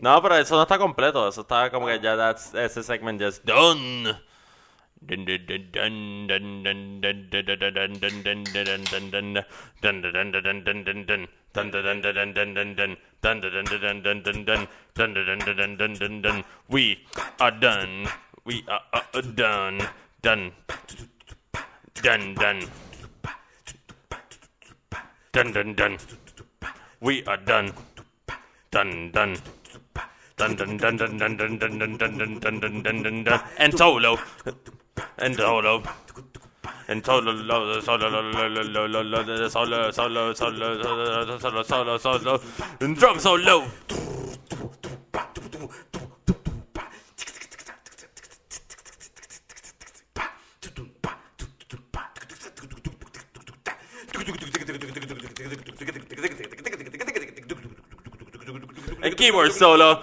No, pero eso no está completo. Eso está como que ya that's, ese segment ya es done. We are done. We are uh, done. Done. Done. Done. Done. Done. Done. We are done. Done. Done. Dun, dun, dun, dun, dun, dun, dun, dun, dun, dun, dun, dun, dun, dun, dun. And solo. And solo. And solo, solo, solo, solo, solo, solo, solo, solo, solo, solo, and drum solo. Keyboard solo.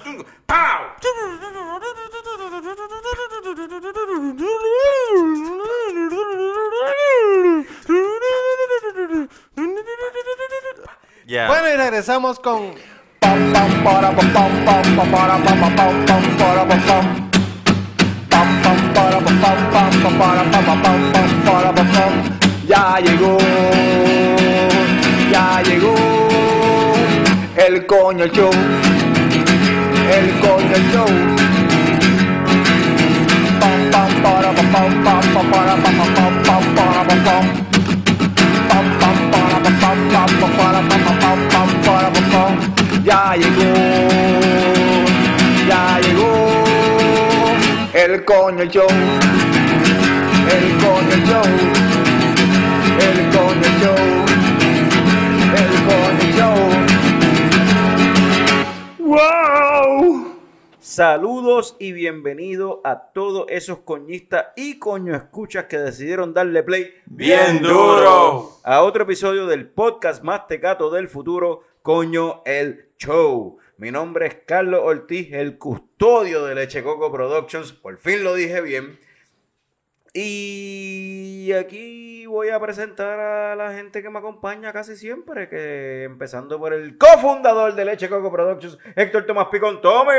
Yeah. Bueno, y regresamos con. Ya llegó, ya llegó el coño show, el coño show. Pam, pam, para, pam, pam, pam, pam, para, pam, pam, pam, pam, para, pam, pam. Pam, pam, para, pam, pam, pam, pam, para, pam, pam, pam, pam, para, pam, pam. Ya llegó, ya llegó el coño show, el coño Saludos y bienvenido a todos esos coñistas y coño escuchas que decidieron darle play Bien duro. a otro episodio del podcast más tecato del futuro, Coño el Show. Mi nombre es Carlos Ortiz, el custodio de Leche Coco Productions. Por fin lo dije bien. Y aquí voy a presentar a la gente que me acompaña casi siempre, que empezando por el cofundador de Leche Coco Productions, Héctor Tomás Picón Tome.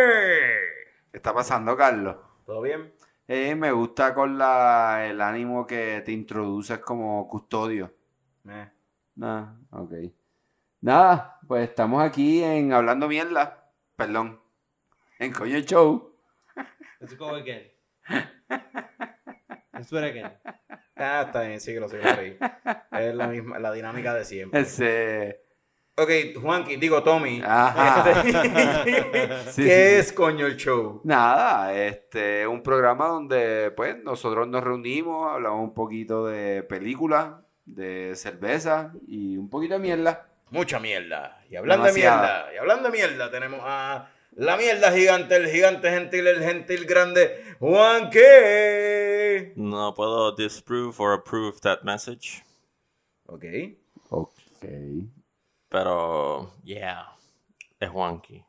¿Qué está pasando, Carlos? ¿Todo bien? Eh, me gusta con la, el ánimo que te introduces como custodio. Eh. Nada, ok. Nada, pues estamos aquí en Hablando Mierda. Perdón. En Coño Show. Let's go again. It again. Ah, está bien, sí que lo sé. Es la misma, la dinámica de siempre. Ese. Ok, Juanqui, digo Tommy. Ajá. ¿Qué Sí, sí, es coño el show? Nada, este es un programa donde pues nosotros nos reunimos, hablamos un poquito de películas, de cerveza y un poquito de mierda. Mucha mierda. Y hablando de mierda, y hablando de mierda, tenemos a la mierda gigante, el gigante gentil, el gentil grande, Juanqui. No puedo disprove or approve that message. Ok. Ok. Pero, yeah, es wonky.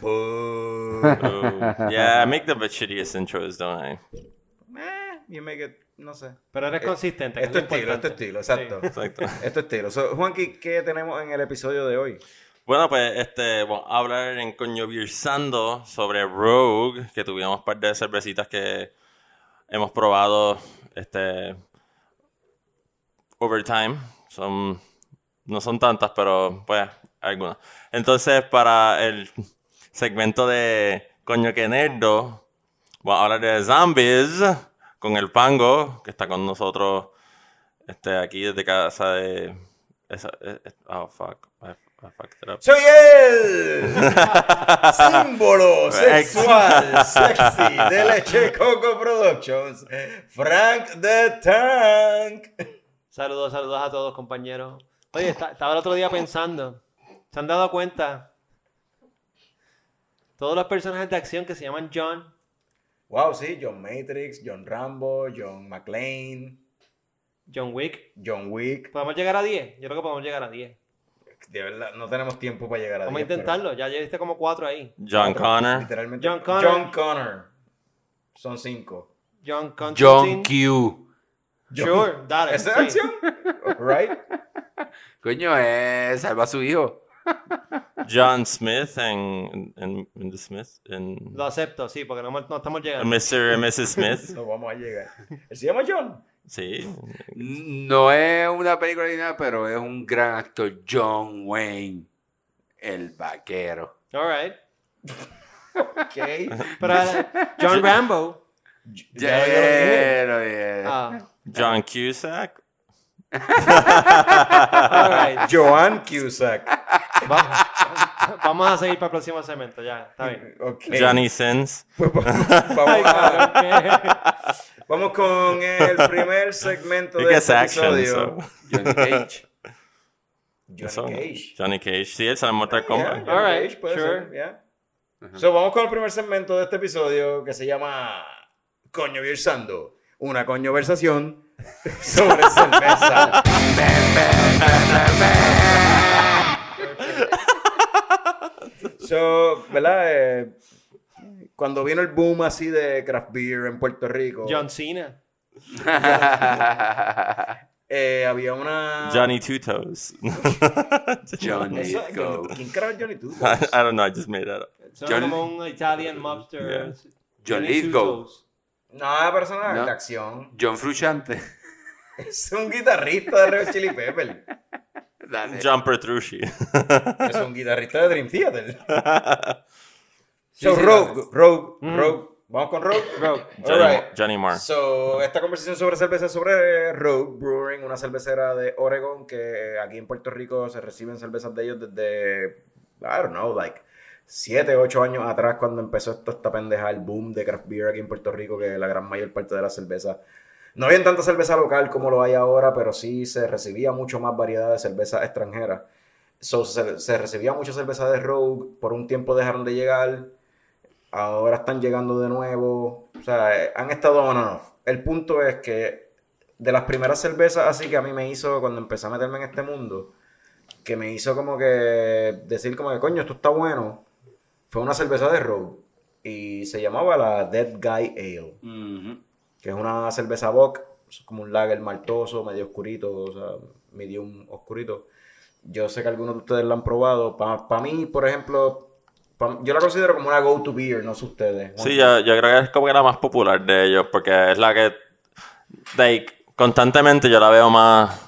Boo. Ooh, yeah, I make the shittiest intros, don't I? Eh, you make it, no sé. Pero eres consistente. que Esto es es lo estilo, esto es estilo, exacto. Exacto. Esto es estilo. So, Juanqui, ¿qué tenemos en el episodio de hoy? Bueno, pues este, vamos a hablar en Coño Virsando sobre Rogue, que tuvimos un par de cervecitas que hemos probado este overtime. Son, no son tantas, pero pues algunas. Entonces, para el segmento de Coño que Nerdo, vamos a hablar de zombies con el Pango, que está con nosotros este, aquí desde casa de... esa- eh, eh, oh, fuck. ¡Soy el símbolo sexual sexy de Leche Coco Productions, Frank the Tank. Saludos, saludos a todos, compañeros. Oye, esta- estaba el otro día pensando. ¿Se han dado cuenta? Todos los personajes de acción que se llaman John. Wow, sí, John Matrix, John Rambo, John McClane, John Wick. John Wick. ¿Podemos llegar a 10? Yo creo que podemos llegar a 10. De verdad, no tenemos tiempo para llegar a Vamos a 10, pero- intentarlo. Ya llegaste como 4 ahí. John Connor. Literalmente. John Connor. John Connor. Son cinco. John John Constantine. Q. Sure, dale. ¿Esa es sí. acción? Right? Coño, eh, salva a su hijo. John Smith en, en, en The Smith. En, Lo acepto, sí, porque no, no estamos llegando. Mr. y Mrs. Smith. No vamos a llegar. ¿Él se llama John? Sí. No es una película ni nada, pero es un gran actor, John Wayne, el vaquero. All right. Ok. Pero John Rambo. Ya lo dije. Ah, John Cusack. all right. Joan Cusack. Va- vamos a seguir para el próximo segmento, ya. Está bien. Ok. Johnny Sins. Pues vamos, Ay, a-. vamos con el primer segmento de este action. episodio. So. Johnny Cage. Johnny So, Cage. Johnny Cage. Sí, él sale en Mortal Yeah, Kombat. Johnny All right, Cage puede sure. ser, yeah. So, vamos con el primer segmento de este episodio que se llama Coño Virsando. Una conversación sobre cerveza. so, ¿verdad? Eh, cuando vino el boom así de craft beer en Puerto Rico, John Cena. eh, había una... Johnny Two Toes. Johnny Go. ¿Quién carajo Johnny Two? I, I don't know, I just made that up. Son John- como un Italian mobster. Yeah. John Johnny Lithgow. No, persona No. de acción. John Frusciante. Es un guitarrista de Red Chili Pepper. Dale. John Petrucci. Es un guitarrista de Dream Theater. So, sí, Rogue, Rogue, Mm. Rogue. Vamos con Rogue. Rogue. Johnny, Alright. Johnny Marr. So, esta conversación sobre cerveza es sobre Rogue Brewing, una cervecera de Oregon que aquí en Puerto Rico se reciben cervezas de ellos desde, I don't know, like 7, 8 años atrás cuando empezó esto, esta pendeja, el boom de craft beer aquí en Puerto Rico, que la gran mayor parte de la cerveza. No había tanta cerveza local como lo hay ahora, pero sí se recibía mucho más variedad de cerveza extranjera. So, se, se recibía mucha cerveza de Rogue, por un tiempo dejaron de llegar, ahora están llegando de nuevo, o sea, eh, han estado on and off. El punto es que de las primeras cervezas así que a mí me hizo cuando empecé a meterme en este mundo, que me hizo como que decir como que coño, esto está bueno, fue una cerveza de Rogue y se llamaba la Dead Guy Ale que es una cerveza bock, como un lager maltoso, medio oscurito, o sea, medium oscurito. Yo sé que algunos de ustedes la han probado. Para mí, por ejemplo, pa- yo la considero como una go-to beer, no sé ustedes. Sí, yo, yo creo que es como que la más popular de ellos, porque es la que, like, constantemente yo la veo más,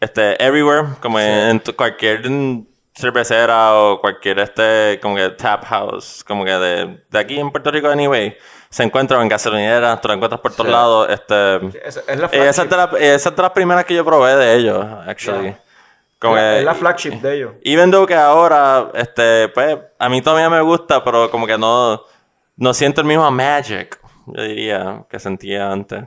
este, everywhere, como en, cualquier cervecera o cualquier, este, como que tap house, como que de, de aquí en Puerto Rico, anyway, se encuentra en gasolineras, tú la encuentras por todos Sí. lados, este... Es, es la esa es, de la- esa es de las primeras que yo probé de ellos, actually. Yeah. Como la- que- es la flagship de ellos. Even though que ahora, este, pues, a mí todavía me gusta, pero como que no, no siento el mismo magic, yo diría, que sentía antes.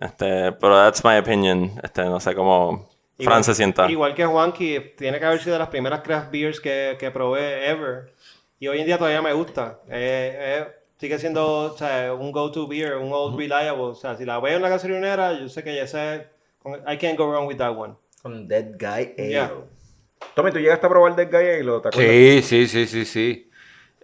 Este, pero that's my opinion. Este, no sé cómo Fran se sienta. Igual que Juanqui, tiene que haber sido de las primeras craft beers que, que probé ever. Y hoy en día todavía me gusta. Eh, eh, sigue siendo o sea, un go-to beer, un old reliable. O sea, si la veo en la gasolinera, yo sé que ya sé. I can't go wrong with that one. Con Dead Guy Ale. Yeah. Tommy, ¿tú llegaste a probar Dead Guy Ale? ¿Te acuerdas? Sí, sí, sí, sí, sí.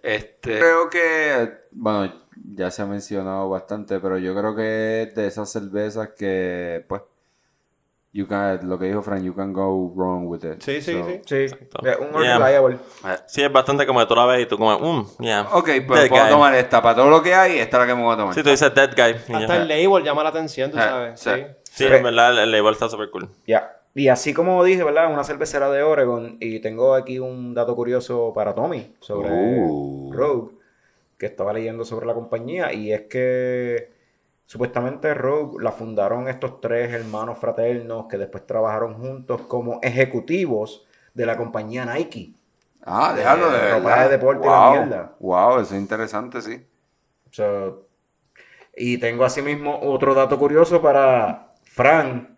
Este, creo que, bueno, ya se ha mencionado bastante, pero yo creo que es de esas cervezas que, pues, you can, lo que dijo Fran, you can go wrong with it. Sí, sí, So, sí. Sí, eh, un Yeah. reliable. Sí, es bastante como que tú la ves y tú como, mm, yeah. Ok, pues Dead puedo guy. tomar esta. Para todo lo que hay, esta es la que me voy a tomar. Sí, tú dices dead guy. Hasta el label llama la atención, tú Ah, sabes. sí. Sí. Sí, en verdad, el, el label está súper cool. Ya. Y así como dije, ¿verdad? Una cervecera de Oregon. Y tengo aquí un dato curioso para Tommy sobre Uh. Rogue, que estaba leyendo sobre la compañía. Y es que supuestamente Rogue la fundaron estos tres hermanos fraternos que después trabajaron juntos como ejecutivos de la compañía Nike. Ah, De déjalo de ropa verdad. de deporte y la wow. mierda. Wow, eso es interesante, sí. So, y tengo asimismo otro dato curioso para Fran.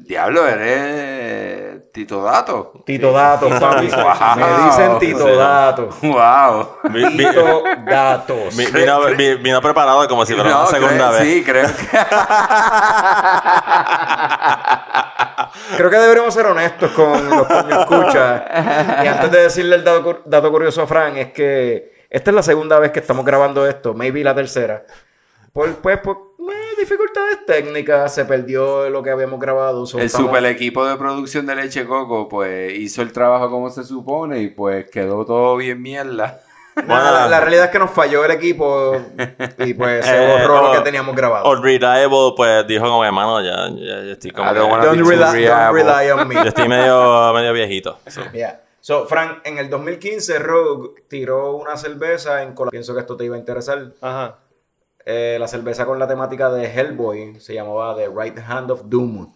Diablo, eres Tito Dato. Tito Datos, papi. Wow. Me dicen Tito Sí. Datos. Wow. Tito Datos. vi- vino, vi- vino preparado como si fuera No, una segunda creo- vez. Sí, creo que. Creo que deberíamos ser honestos con los que nos escuchan. Y antes de decirle el dato, cur- dato curioso a Fran, es que esta es la segunda vez que estamos grabando esto, maybe la tercera. Por, pues, por eh, dificultades técnicas, se perdió lo que habíamos grabado. so El estamos- super equipo de producción de Leche Coco, pues hizo el trabajo como se supone y pues quedó todo bien mierda. Nada, la, la realidad es que nos falló el equipo y pues se Eh, borró lo o- que teníamos grabado. Old Reliable, pues dijo como, hermano, ya, ya, ya estoy como. I don't Don't, rely, don't rely on me. yo estoy medio, medio viejito. so. Yeah. So, Frank, en el 2015 Rogue tiró una cerveza en colaboración. Pienso que esto te iba a interesar. Ajá. Eh, la cerveza con la temática de Hellboy se llamaba The Right Hand of Doom.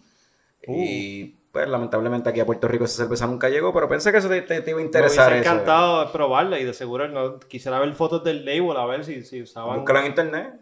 Y pues lamentablemente aquí a Puerto Rico esa cerveza nunca llegó, pero pensé que eso te, te- te iba a Me interesar. hubiese eso. encantado probarla y de seguro no, quisiera ver fotos del label a ver si, si usaban. Búscala en internet.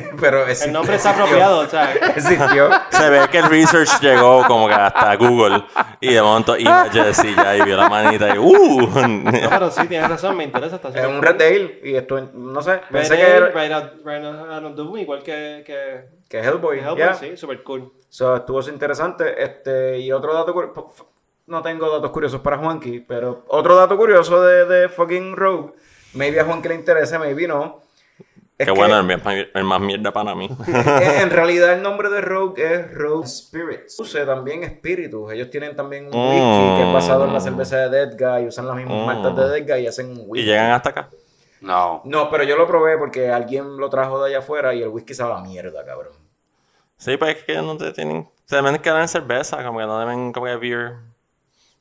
pero El nombre está apropiado, o sea. Existió. Se ve que el research llegó como que hasta Google y de momento images y ya y vio la manita y ¡uh! No, pero sí, tienes razón, me interesa. Está Es un Red Ale y esto, no sé, pensé que, era- Right Out- Right Out of Doom, igual que, que, que Hellboy. Hellboy, yeah. sí, super cool. So, estuvo interesante. Este, y otro dato cur- p- f- no tengo datos curiosos para Juanqui, pero otro dato curioso de, de fucking Rogue, maybe a Juanqui le interese, maybe no. Es Qué que, bueno, el, más- el más mierda para mí. en realidad el nombre de Rogue es Rogue Spirits. Use también espíritus. Ellos tienen también un whisky que es basado en la cerveza de Dead Guy, usan las mismas Mm. maltas de Dead Guy y hacen un y whisky. llegan hasta acá. No. No, pero yo lo probé porque alguien lo trajo de allá afuera y el whisky sabe a mierda, cabrón. Sí, pues es que no te tienen. Se deben quedar en cerveza, como que no deben como que veer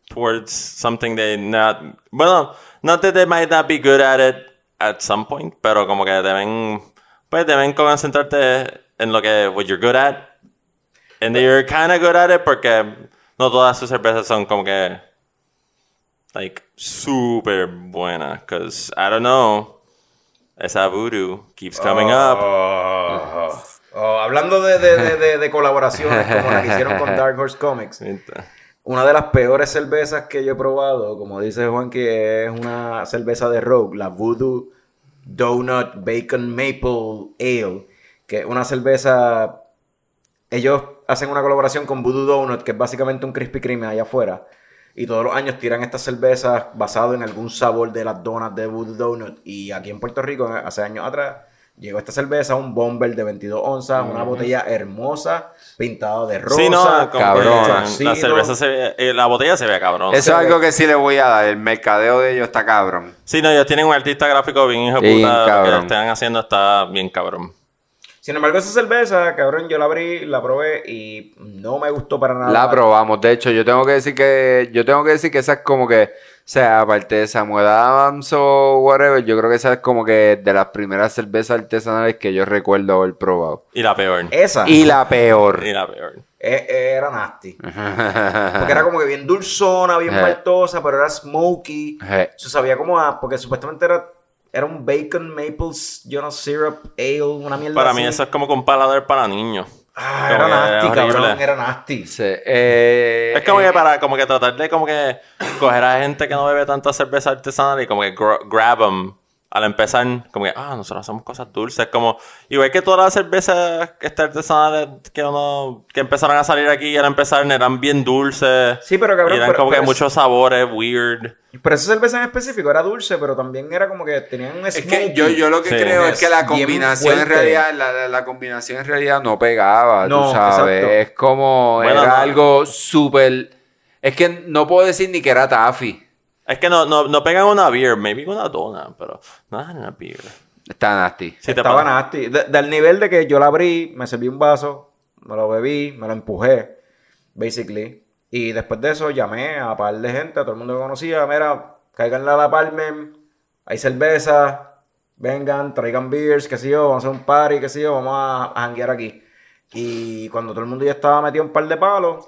towards something they not. Bueno, not that they might not be good at it at some point, pero como que deben. Pues deben concentrarte en lo que what you're good at. And you're kind of good at it porque no todas sus cervezas son como que. Like, super buenas. Because, I don't know. Esa voodoo keeps coming up. Oh, oh, hablando de, de, de, de- de colaboraciones como la que hicieron con Dark Horse Comics, una de las peores cervezas que yo he probado, como dice Juan, que es una cerveza de Rogue, la Voodoo Donut Bacon Maple Ale, que es una cerveza. Ellos hacen una colaboración con Voodoo Donut, que es básicamente un Krispy Kreme allá afuera. Y todos los años tiran estas cervezas basado en algún sabor de las donas de Voodoo Donut. Y aquí en Puerto Rico, hace años atrás, llegó esta cerveza, un bomber de 22 onzas, una botella hermosa, pintada de rosa. Sí, no, cabrón. La cerveza se ve, eh, la botella se ve cabrón. Eso es algo que sí le voy a dar. El mercadeo de ellos está cabrón. Sí, no, ellos tienen un artista gráfico bien hijo de Bien puta. Lo que están haciendo está bien cabrón. Sin embargo, esa cerveza, cabrón, yo la abrí, la probé y no me gustó para nada. La probamos. De hecho, yo tengo que decir que yo tengo que decir que esa es como que, sea, aparte de Samuel Adams o whatever, yo creo que esa es como que de las primeras cervezas artesanales que yo recuerdo haber probado. Y la peor. Esa Y la peor. Y la peor. eh, era nasty. Porque era como que bien dulzona, bien Eh. maltosa, pero era smoky. Eh. Se sabía como a... Porque supuestamente era, era un bacon maples, yo no syrup, ale, una mierda Para así. mí eso es como con paladar para niños. Ah, era nasty, cabrón, era nasty. Sí, eh, Es como eh, que para como que tratar de como que coger a gente que no bebe tanta cerveza artesanal y como que gr- grab them al empezar como que ah nosotros hacemos cosas dulces como igual que todas las cervezas que están artesanales que uno que empezaron a salir aquí al empezar eran bien dulces Sí, pero cabrón, y eran pero- como que pero es- muchos sabores weird Pero esa cerveza en específico era dulce, pero también era como que tenían un Es que yo, yo lo que Sí. creo es que la Es combinación en realidad, la, la- la combinación en realidad no pegaba, No, tú sabes. exacto. Es como, Bueno, era no. algo súper. Es que no puedo decir ni que era taffy. Es que no, no, no pegan una beer maybe una dona pero no es una beer Está nasty. Sí, te Estaba pasa. nasty. De- del nivel de que yo la abrí, me serví un vaso, me lo bebí, me lo empujé, basically. Y después de eso llamé a un par de gente, a todo el mundo que conocía, mira, caigan a la Palmen, hay cerveza, vengan, traigan beers, qué sé yo, vamos a hacer un party, qué sé yo, vamos a, a janguear aquí. Y cuando todo el mundo ya estaba metido un par de palos,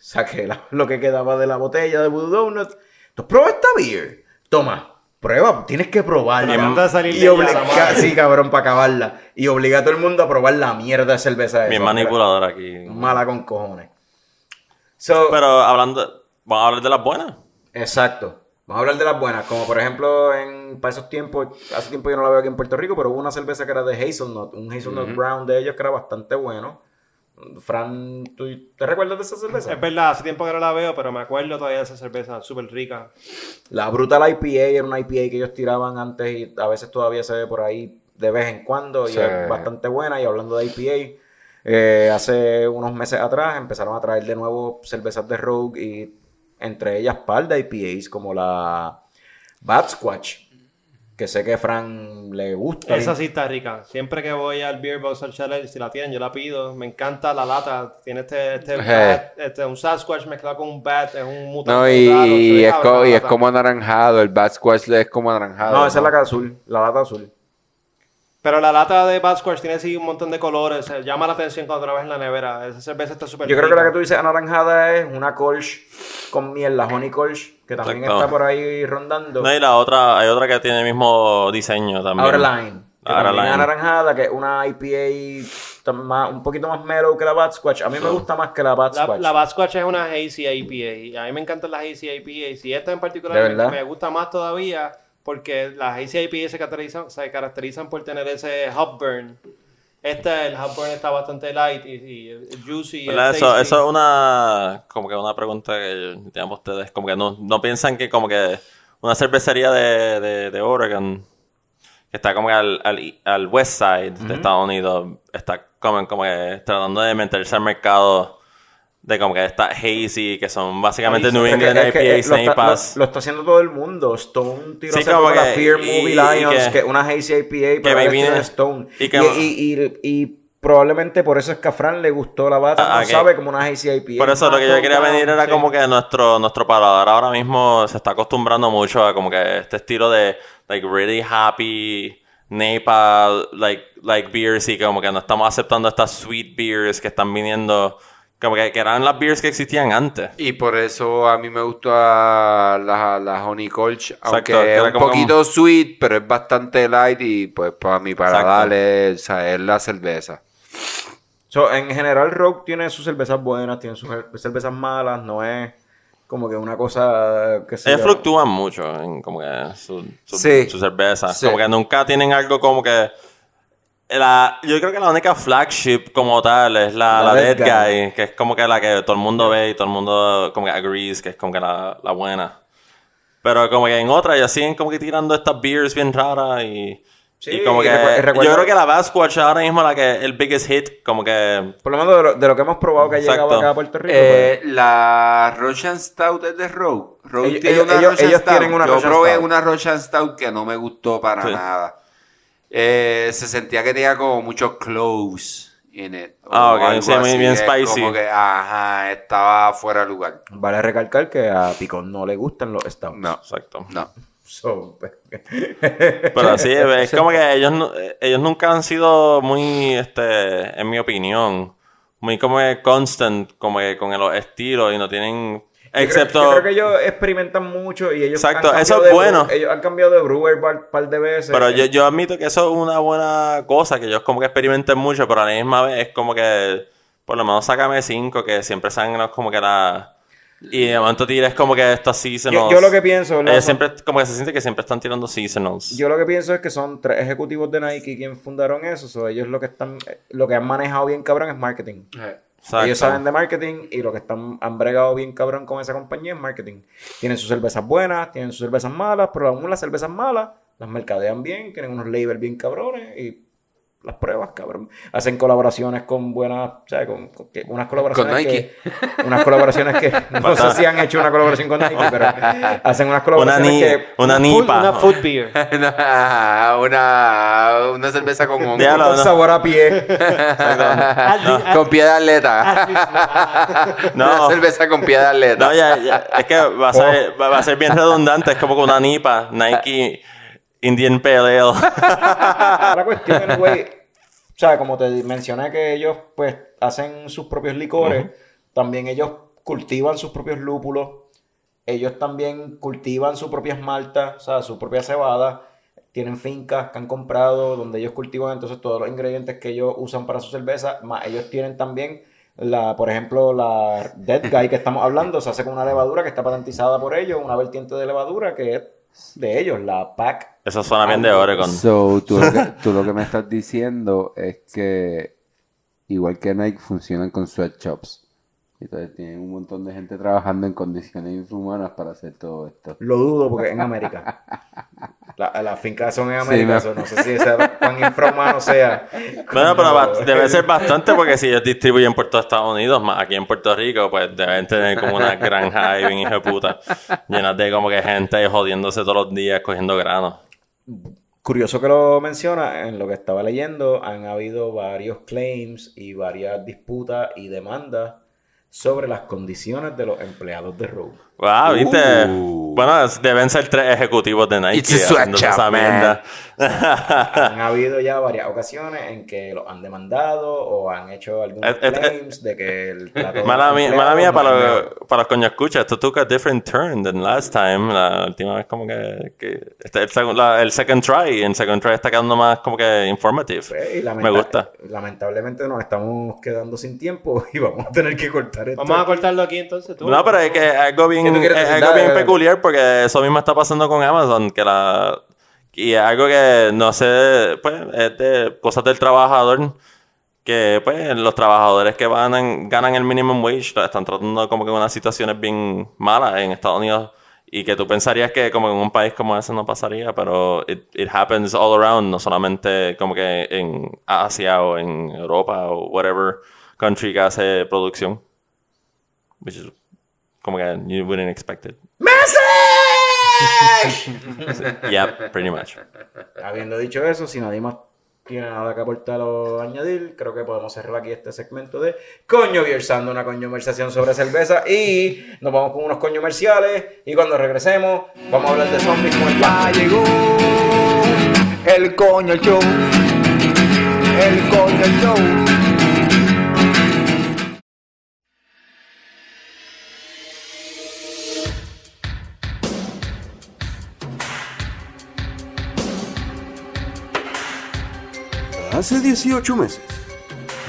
saqué la- lo que quedaba de la botella de Voodoo Donut. ¿Tú pruebas esta beer? Toma, prueba, tienes que probarla. De salir Y obliga- sí, cabrón, para acabarla. Y obliga a todo el mundo a probar la mierda de cerveza. bien esa, manipulador aquí. Mala con cojones. So, pero hablando vamos a hablar de las buenas Exacto. Vamos a hablar de las buenas. Como por ejemplo, en, para esos tiempos, hace tiempo yo no la veo aquí en Puerto Rico, pero hubo una cerveza que era de Hazelnut, un Hazelnut Brown de ellos que era bastante bueno. Fran, ¿tú te recuerdas de esa cerveza? Es verdad, hace tiempo que no la veo, pero me acuerdo todavía de esa cerveza súper rica. La Brutal IPA era una IPA que ellos tiraban antes y a veces todavía se ve por ahí de vez en cuando y Sí. es bastante buena. Y hablando de IPA, Eh, hace unos meses atrás empezaron a traer de nuevo cervezas de Rogue y entre ellas par de IPAs como la Bad Squatch, que sé que Fran le gusta. Esa sí está rica. Siempre que voy al Beer Box al Chalet, si la tienen, yo la pido. Me encanta la lata. Tiene este, este, Ejé. bat, este un Sasquatch mezclado con un bat. Es un mutante. No, y, raro, es, co- y es como anaranjado. El Bad Squash es como anaranjado. No, esa es la azul, la lata azul. Pero la lata de Bad Squatch tiene así un montón de colores. Se llama la atención cuando la ves en la nevera. Esa cerveza está súper Yo creo que la que tú dices anaranjada es una Kolsch con miel, la Honey Kolsch, que también Exacto. está por ahí rondando. No, y la otra, hay otra que tiene el mismo diseño también. Outer Line. Que Outer también anaranjada, que es una IPA más- un poquito más mellow que la Bad Squatch. A mí me gusta más que la Bad La, Squatch. la Bad Squatch es una hazy IPA. A mí me encantan las hazy IPA. Y esta en particular me gusta más todavía porque las IPA se caracterizan, se caracterizan por tener ese hop burn. Este, el hop burn está bastante light y, y juicy. Eso, es una, como que una pregunta que digamos ustedes, como que no, no piensan que como que una cervecería de, de, de Oregon, que está como que al, al, al west side de Estados Unidos, está como, como que tratando de meterse al mercado de como que está hazy, que son básicamente. New que- England es que, IPAs, lo, está, NAPAs. lo- lo está haciendo todo el mundo. Stone tiró Sí, como poco la que- Fear y- Movie Lions, que- que, una Hazy IPA, pero Stone. y que- probablemente por eso es que a Fran le gustó la bata, Ah, no sabe como una Hazy IPA. Por eso lo que yo quería venir era sí. como que nuestro, nuestro paladar ahora mismo se está acostumbrando mucho a como que este estilo de like really happy Napa like like beers y como que no estamos aceptando estas sweet beers que están viniendo que, que eran las beers que existían antes. Y por eso a mí me gustó a la, la Honey Colch, aunque que es un como- poquito sweet, pero es bastante light y pues para mi paladar Exacto. es, o sea, es la cerveza. So, en general, Rogue tiene sus cervezas buenas, tiene sus cer- cervezas malas, no es como que una cosa que se. Ellos fluctúan mucho en como que su, su, Sí. su cerveza. Sí. Como que nunca tienen algo como que... La, yo creo que la única flagship como tal es la, La la Dead Guy. Guy, que es como que la que todo el mundo ve y todo el mundo como que agrees que es como que la, la buena. Pero como que en otra ya siguen como que tirando estas beers bien raras y... Sí, y como que... y yo creo que la Basquatch ahora mismo la que el biggest hit, como que... Por lo menos de lo, de lo que hemos probado que ha llegado acá a Puerto Rico. Eh, la Russian Stout es de Rogue. Rogue Ellos- tiene ellos- una ellos- Russian ellos Stout. tienen una Yo Russian probé Stout. una Russian Stout que no me gustó para Sí. nada. Eh, se sentía que tenía como muchos cloves en it. o Ah, ok, sí, muy así. bien spicy. Como que, ajá, estaba fuera de lugar. vale recalcar que a Picón no le gustan los stouts. No, Exacto. no. So, Pero así es, es como que ellos, eh, ellos nunca han sido muy, este, en mi opinión, muy como que constant, como que con los estilos y no tienen, excepto... Yo creo, yo creo que ellos experimentan mucho y ellos Exacto, han eso cambiado es de bueno. ellos han cambiado de brewer un par de veces. Pero yo, yo admito que eso es una buena cosa, que ellos como que experimenten mucho, pero a la misma vez es como que, por lo menos sácame cinco, que siempre salen como que la... Y de momento tires como que estos seasonals. Yo- yo lo que pienso. Ellos Son- siempre, como que se siente que siempre están tirando seasonals. Yo lo que pienso es que son tres ejecutivos de Nike quienes fundaron eso. so, ellos lo que están, lo que han manejado bien cabrón es marketing. Exacto. Ellos saben de marketing y lo que están, han bregado bien cabrón con esa compañía es marketing. Tienen sus cervezas buenas, tienen sus cervezas malas, pero aún las cervezas malas las mercadean bien, tienen unos labels bien cabrones y las pruebas, cabrón. Hacen colaboraciones con buenas, o sea, con, con que- unas colaboraciones Con Nike. que, unas colaboraciones que no sé si han hecho una colaboración con Nike, pero hacen unas Una, colaboraciones ni, que una nipa. Una food beer. una, una, una cerveza con hongo. Diablo. con no. sabor a pie. Con pie de atleta. No. Una cerveza con pie de atleta. No, ya, ya, es que va a ser, va va a ser bien redundante, es como con una nipa, Nike Indian Pale Ale. La cuestión, anyway, o sea, como te mencioné que ellos pues hacen sus propios licores, también ellos cultivan sus propios lúpulos, ellos también cultivan sus propias maltas, o sea, su propia cebada, tienen fincas que han comprado donde ellos cultivan entonces todos los ingredientes que ellos usan para su cerveza, más ellos tienen también la, por ejemplo, la Dead Guy que estamos hablando, se hace con una levadura que está patentizada por ellos, una vertiente de levadura que es de ellos, la PAC Eso suena bien de Oregon. So, tú, lo que, tú lo que me estás diciendo es que, igual que Nike, funcionan con sweatshops. Entonces tienen un montón de gente trabajando en condiciones infrahumanas para hacer todo esto. Lo dudo porque en América. La- Las fincas son en Sí, América, me- so no sé si esa cuán infrahumano sea. Bueno, pero debe ser bastante porque si ellos distribuyen por todo Estados Unidos, más aquí en Puerto Rico, pues deben tener como una granja ahí bien hija de puta, llenas de como que gente jodiéndose todos los días cogiendo grano. Curioso que lo menciona, en lo que estaba leyendo han habido varios claims y varias disputas y demandas sobre las condiciones de los empleados de Rogue. Wow, ¿viste? Uh. Bueno, deben ser tres ejecutivos de Nike It's a haciendo sweatshop, esa man. Han habido ya varias ocasiones en que los han demandado o han hecho algunos Eh, eh, eh. claims de que el Mala mía, mala mía para, los, para los coños escucha, esto took a different turn than last time. La última vez como que, que este, el, seg- la- el second try, el second try está quedando más como que informative. Pues, y Me gusta. Lamentablemente nos estamos quedando sin tiempo y vamos a tener que cortar esto. Vamos a cortarlo aquí entonces. Tú. No, pero es que es algo bien, ¿Qué tú quieres es algo bien dale. peculiar porque eso mismo está pasando con Amazon, que la y algo que no sé, pues es de cosas del trabajador que pues los trabajadores que van en- ganan el minimum wage están tratando como que unas situaciones bien malas en Estados Unidos y que tú pensarías que como en un país como ese no pasaría, pero it, it happens all around, no solamente como que en Asia o en Europa o whatever country que hace producción. Which is como que you wouldn't expect it. Yeah, pretty much. Habiendo dicho eso, si nadie más tiene nada que aportar o añadir, creo que podemos cerrar aquí este segmento de Coño Viersando, una conversación sobre cerveza. Y nos vamos con unos comerciales. Y cuando regresemos, vamos a hablar de zombies con el Ya llegó el coño show. El coño show. Hace 18 meses,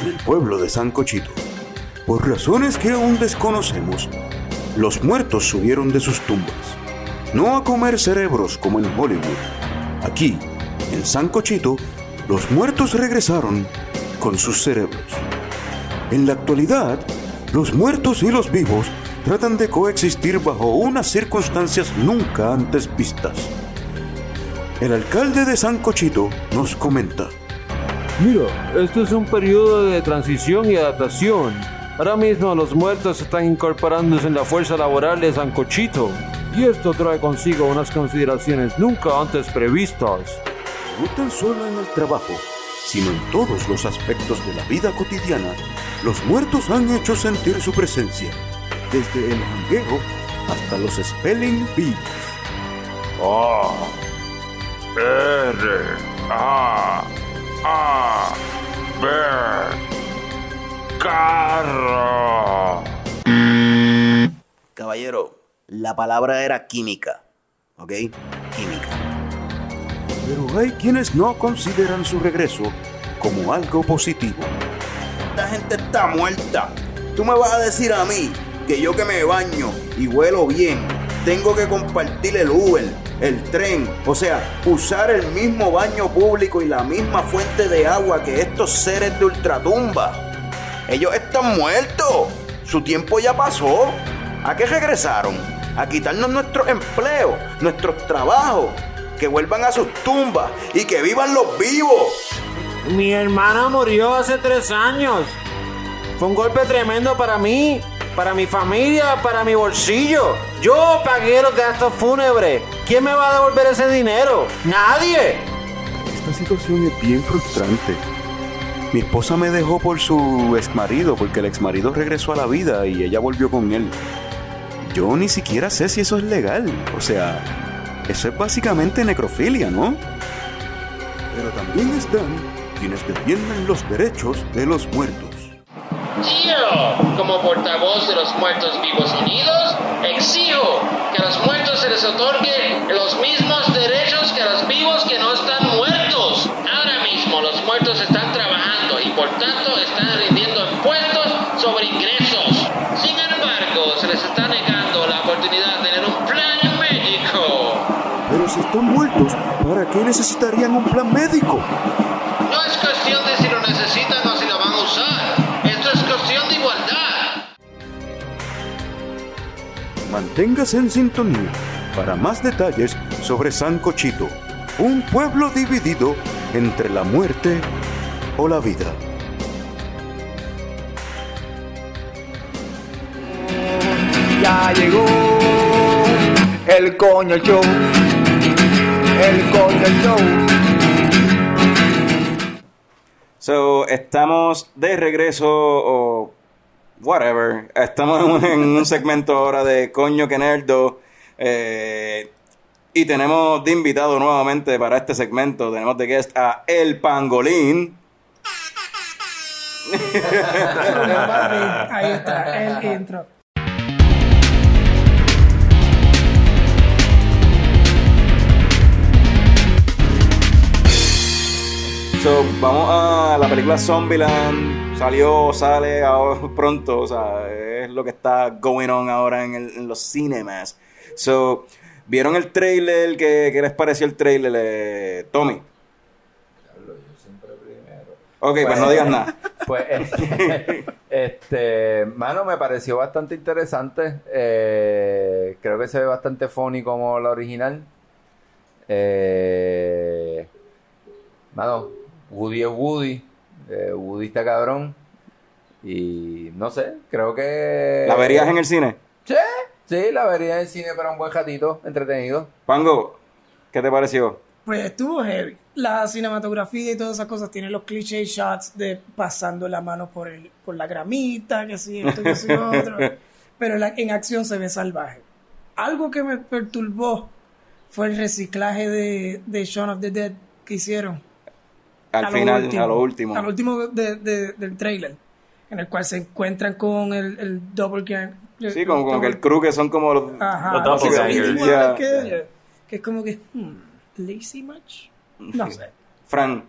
en el pueblo de San Cochito, por razones que aún desconocemos, los muertos subieron de sus tumbas, no a comer cerebros como en Hollywood. Aquí, en San Cochito, los muertos regresaron con sus cerebros. En la actualidad, los muertos y los vivos tratan de coexistir bajo unas circunstancias nunca antes vistas. El alcalde de San Cochito nos comenta. Mira, esto es un periodo de transición y adaptación. Ahora mismo los muertos están incorporándose en la fuerza laboral de Sancochito. Y esto trae consigo unas consideraciones nunca antes previstas. No tan solo en el trabajo, sino en todos los aspectos de la vida cotidiana, los muertos han hecho sentir su presencia, desde el jangueo hasta los spelling bees. A R A A B Carro. Caballero, la palabra era química. ¿Ok? Química. Pero hay quienes no consideran su regreso como algo positivo. Esta gente está muerta. Tú me vas a decir a mí que yo que me baño y huelo bien, tengo que compartir el Uber, el tren, o sea, usar el mismo baño público y la misma fuente de agua que estos seres de ultratumba. Ellos están muertos. Su tiempo ya pasó. ¿A qué regresaron? A quitarnos nuestros empleos, nuestros trabajos. Que vuelvan a sus tumbas y que vivan los vivos. Mi hermana murió hace tres años. Fue un golpe tremendo para mí, para mi familia, para mi bolsillo. Yo pagué los gastos fúnebres. ¿Quién me va a devolver ese dinero? Nadie. Esta situación es bien frustrante. Mi esposa me dejó por su exmarido, porque el exmarido regresó a la vida y ella volvió con él. Yo ni siquiera sé si eso es legal. O sea, eso es básicamente necrofilia, ¿no? Pero también están quienes defienden los derechos de los muertos. Yo, como portavoz de los muertos vivos unidos, exijo que a los muertos se les otorgue los mismos derechos que a los vivos que no están muertos. Ahora mismo los muertos están trabajando y por tanto están rindiendo impuestos sobre ingresos. Sin embargo, se les está negando la oportunidad de tener un plan médico. Pero si están muertos, ¿para qué necesitarían un plan médico? No es cuestión Manténgase en sintonía para más detalles sobre San Cochito, Un pueblo dividido entre la muerte o la vida. Ya llegó el coño show. El coño show. So, estamos de regreso o whatever. Estamos en un, en un segmento ahora de Coño que Nerdo. eh, y tenemos de invitado nuevamente para este segmento, tenemos de guest a El Pangolín. Ahí está, el intro. So, vamos a la película Zombieland. Salió, sale ahora pronto. O sea, es lo que está going on ahora en, el- en los cinemas. So, ¿vieron el trailer? ¿Qué, qué les pareció el trailer, eh, Tommy? Ok, pues no digas nada. Pues, este, este, mano, me pareció bastante interesante. Eh, creo que se ve bastante funny como la original. Eh, mano, Woody es Woody. Eh, está cabrón. Y no sé, creo que. ¿La verías en el cine? Sí, sí, la vería en el cine para un buen ratito, entretenido. Pango, ¿qué te pareció? Pues estuvo heavy. La cinematografía y todas esas cosas tienen los cliché shots de pasando la mano por el, por la gramita, que si esto, que si otro. Pero la- en acción se ve salvaje. Algo que me perturbó fue el reciclaje de, de Shaun of the Dead que hicieron. Al A lo final, último. a lo último. Al último de- de- del trailer. En el cual se encuentran con el, el doppelganger. Sí, como, como que el crew que son como los... Ajá, Los iguales Yeah. que. Que es como que, hmm, lazy much? No sé. Fran,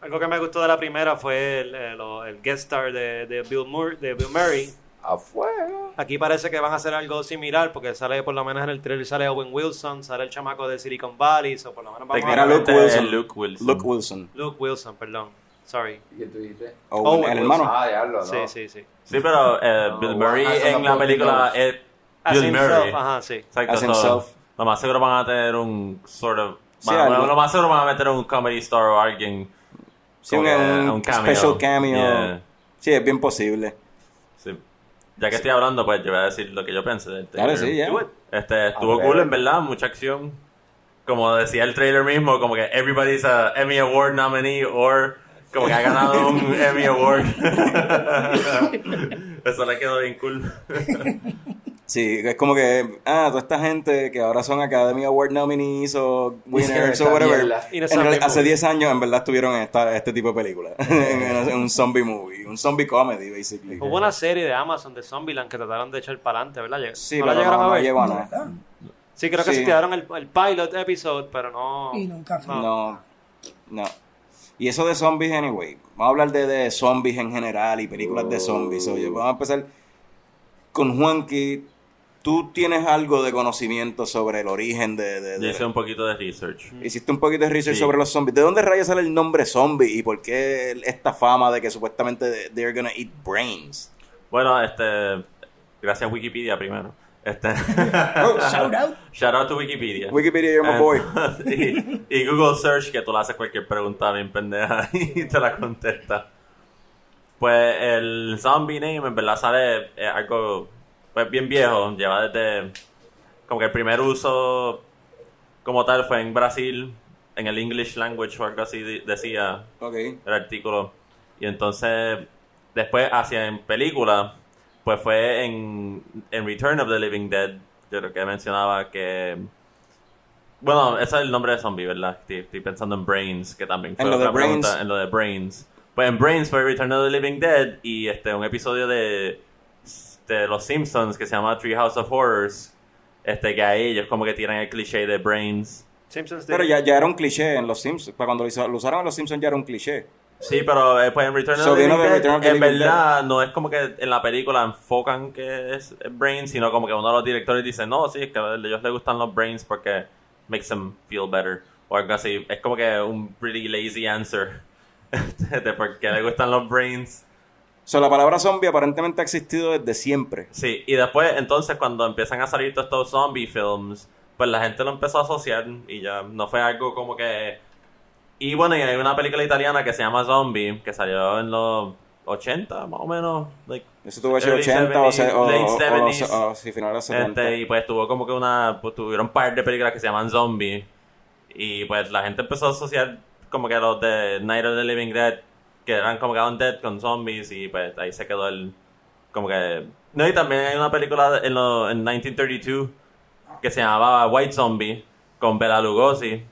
Algo que me gustó de la primera fue el, el- el guest star de, de Bill Mur- de Bill Murray. Afuera. Aquí parece que van a hacer algo similar porque sale por lo menos en el trailer sale Owen Wilson, sale el chamaco de Silicon Valley, o por lo menos vamos a. Luke Wilson. Luke Wilson. Luke Wilson. Luke Wilson, perdón. Sorry. ¿Y qué tú dijiste? Owen, Owen el hermano. Ah, diablo, no. Sí, sí, sí. Sí, pero eh, Bill Murray eso en la película es Bill himself, Murray. ajá, sí. Exacto, As so, himself. lo más seguro van a tener un sort of... Sí, lo más seguro van a meter un comedy star o alguien... Sí, un, special cameo. Yeah, Sí, es bien posible. Ya que estoy hablando, pues yo voy a decir lo que yo pensé del sí, ya. Do it. Este, estuvo cool, en verdad, mucha acción. Como decía el trailer mismo, como que everybody's a Emmy Award nominee or como que ha ganado un Emmy Award. Eso le quedó bien cool. Sí, es como que, ah, toda esta gente que ahora son Academy Award nominees o winners o whatever, en hace movie. 10 años en verdad estuvieron en esta, este tipo de películas. en, en un zombie movie, un zombie comedy, basically. Hubo una serie de Amazon de Zombieland que trataron de echar para adelante, ¿verdad? Lleg- Sí, ¿No la pero llegaron no, a no ver? llegó a nada. Sí, creo que Sí. se quedaron el, el pilot episode, pero no. Y nunca fue. No, no. Y eso de zombies, anyway. Vamos a hablar de, de zombies en general y películas de zombies. Oye, vamos a empezar con Juanqui. ¿Tú tienes algo de conocimiento sobre el origen de... de- de- Yo hice un poquito de research. Hiciste un poquito de research Sí. sobre los zombies. ¿De dónde rayos sale el nombre zombie y por qué esta fama de que supuestamente they're gonna eat brains? Bueno, este, gracias Wikipedia primero. Este, Shout out. shout out to Wikipedia. Wikipedia, you're my And- boy. y, y Google Search, que tú le haces cualquier pregunta bien pendeja y te la contesta. Pues el zombie name en verdad sale eh, algo pues bien viejo, lleva desde como que el primer uso como tal fue en Brasil, en el English language o algo así de- decía el artículo. Y entonces, después hacia en película, pues fue en, en Return of the Living Dead, yo creo que mencionaba que... Bueno, ese es el nombre de zombie, ¿verdad? Estoy, estoy pensando en Brains, que también fue En lo de otra pregunta, Brains. en lo de Brains. Pues en Brains fue Return of the Living Dead y este un episodio de, de Los Simpsons que se llama Treehouse of Horrors, este que ahí ellos como que tiran el cliché de Brains. Simpsons Pero ya, ya era un cliché en los Simpsons. Para cuando lo, hizo- lo usaron en los Simpsons ya era un cliché. Sí, pero eh, pues en Return of So, the Living de Dead, Return of the en verdad no es como que en la película enfocan que es Brain, sino como que uno de los directores dice, no, sí, es que a ellos les gustan los Brains porque makes them feel better. O algo así. Es como que un pretty lazy answer de por qué les gustan los Brains. So, la palabra zombie aparentemente ha existido desde siempre. Sí, y después entonces cuando empiezan a salir todos estos zombie films, pues la gente lo empezó a asociar y ya no fue algo como que... Y bueno, y hay una película italiana que se llama Zombie, que salió en los 80, más o menos. like, Eso tuvo que ser early 80 o, se- 70s, o, late o- o- 70s. o- sí, finales de los 70. Este, y pues tuvo como que una. Pues tuvieron un par de películas que se llaman Zombie. Y pues la gente empezó a asociar como que los de Night of the Living Dead, que eran como que Undead con zombies. Y pues ahí se quedó el. Como que. No, y también hay una película en, lo, en 1932 que se llamaba White Zombie con Bela Lugosi.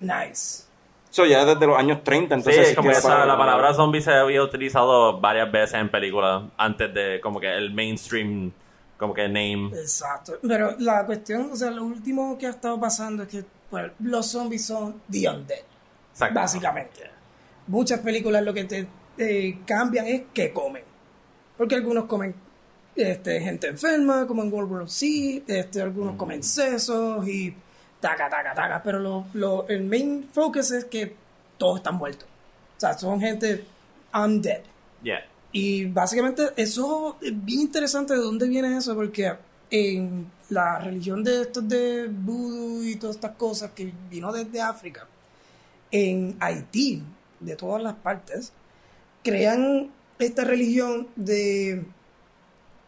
Nice. Eso ya desde los años 30, entonces sí, como esa- la palabra zombie se había utilizado varias veces en películas antes de como que el mainstream como que name. Exacto. Pero la cuestión, o sea, lo último que ha estado pasando es que bueno, los zombies son the undead. Exacto. Básicamente. Muchas películas lo que te eh, cambian es que comen. Porque algunos comen este, gente enferma, como en World War Z, este, algunos comen sesos y taca, taca, taca. Pero lo, lo- el main focus es que todos están muertos. O sea, son gente undead. Yeah. Y básicamente eso es bien interesante de dónde viene eso, porque en la religión de estos de vudú y todas estas cosas que vino desde África, en Haití, de todas las partes, crean esta religión de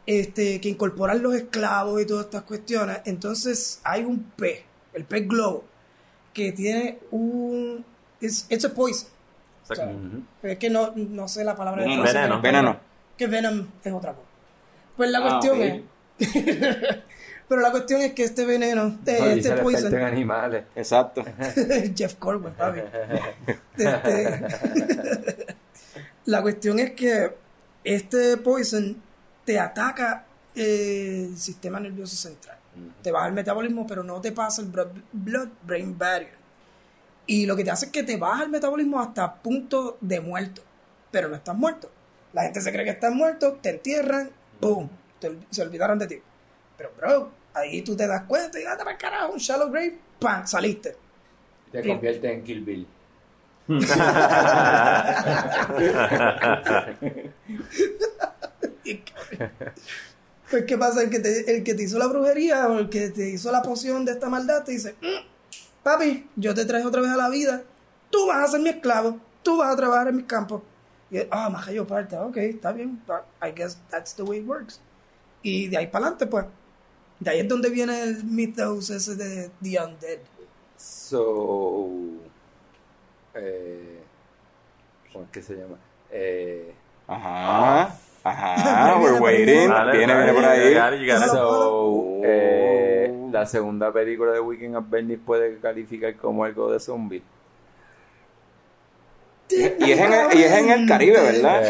este que incorporan los esclavos y todas estas cuestiones. Entonces hay un pez, el pez globo, que tiene un it's, it's a poison. O sea, Es que no, no sé la palabra Veneno. en Veneno. español. Que Venom es otra cosa. Pues la Ah, cuestión es. Pero la cuestión es que este veneno, eh, No, dice este experto en poison. animales. Exacto. Jeff Corbin, papi. Este, la cuestión es que este poison te ataca eh, el sistema nervioso central. Te baja el metabolismo, pero no te pasa el blood-brain barrier. Y lo que te hace es que te baja el metabolismo hasta punto de muerto. Pero no estás muerto. La gente se cree que estás muerto, te entierran, ¡boom! te se olvidaron de ti. Pero, bro, ahí tú te das cuenta y date para carajo, un shallow grave, ¡pam! Saliste. Te convierte en Kill Bill. Pues, ¿qué pasa? El que, te, el que te hizo la brujería o el que te hizo la poción de esta maldad te dice: "Mm, Papi, yo te traje otra vez a la vida. Tú vas a ser mi esclavo. Tú vas a trabajar en mis campos. Y ah, más yo parte. Ok, está bien. I guess that's the way it works. Y de ahí para adelante, pues. De ahí es donde viene el mythos ese de The Undead. So. Eh, ¿Cómo es que se llama? Eh, Ajá. Ajá, we're waiting. Dale, Viene, dale, viene por ahí. you so, eh, la segunda película de Weekend at Bernie's puede calificar como algo de zombie. Y es, en el, y es en el Caribe, ¿verdad?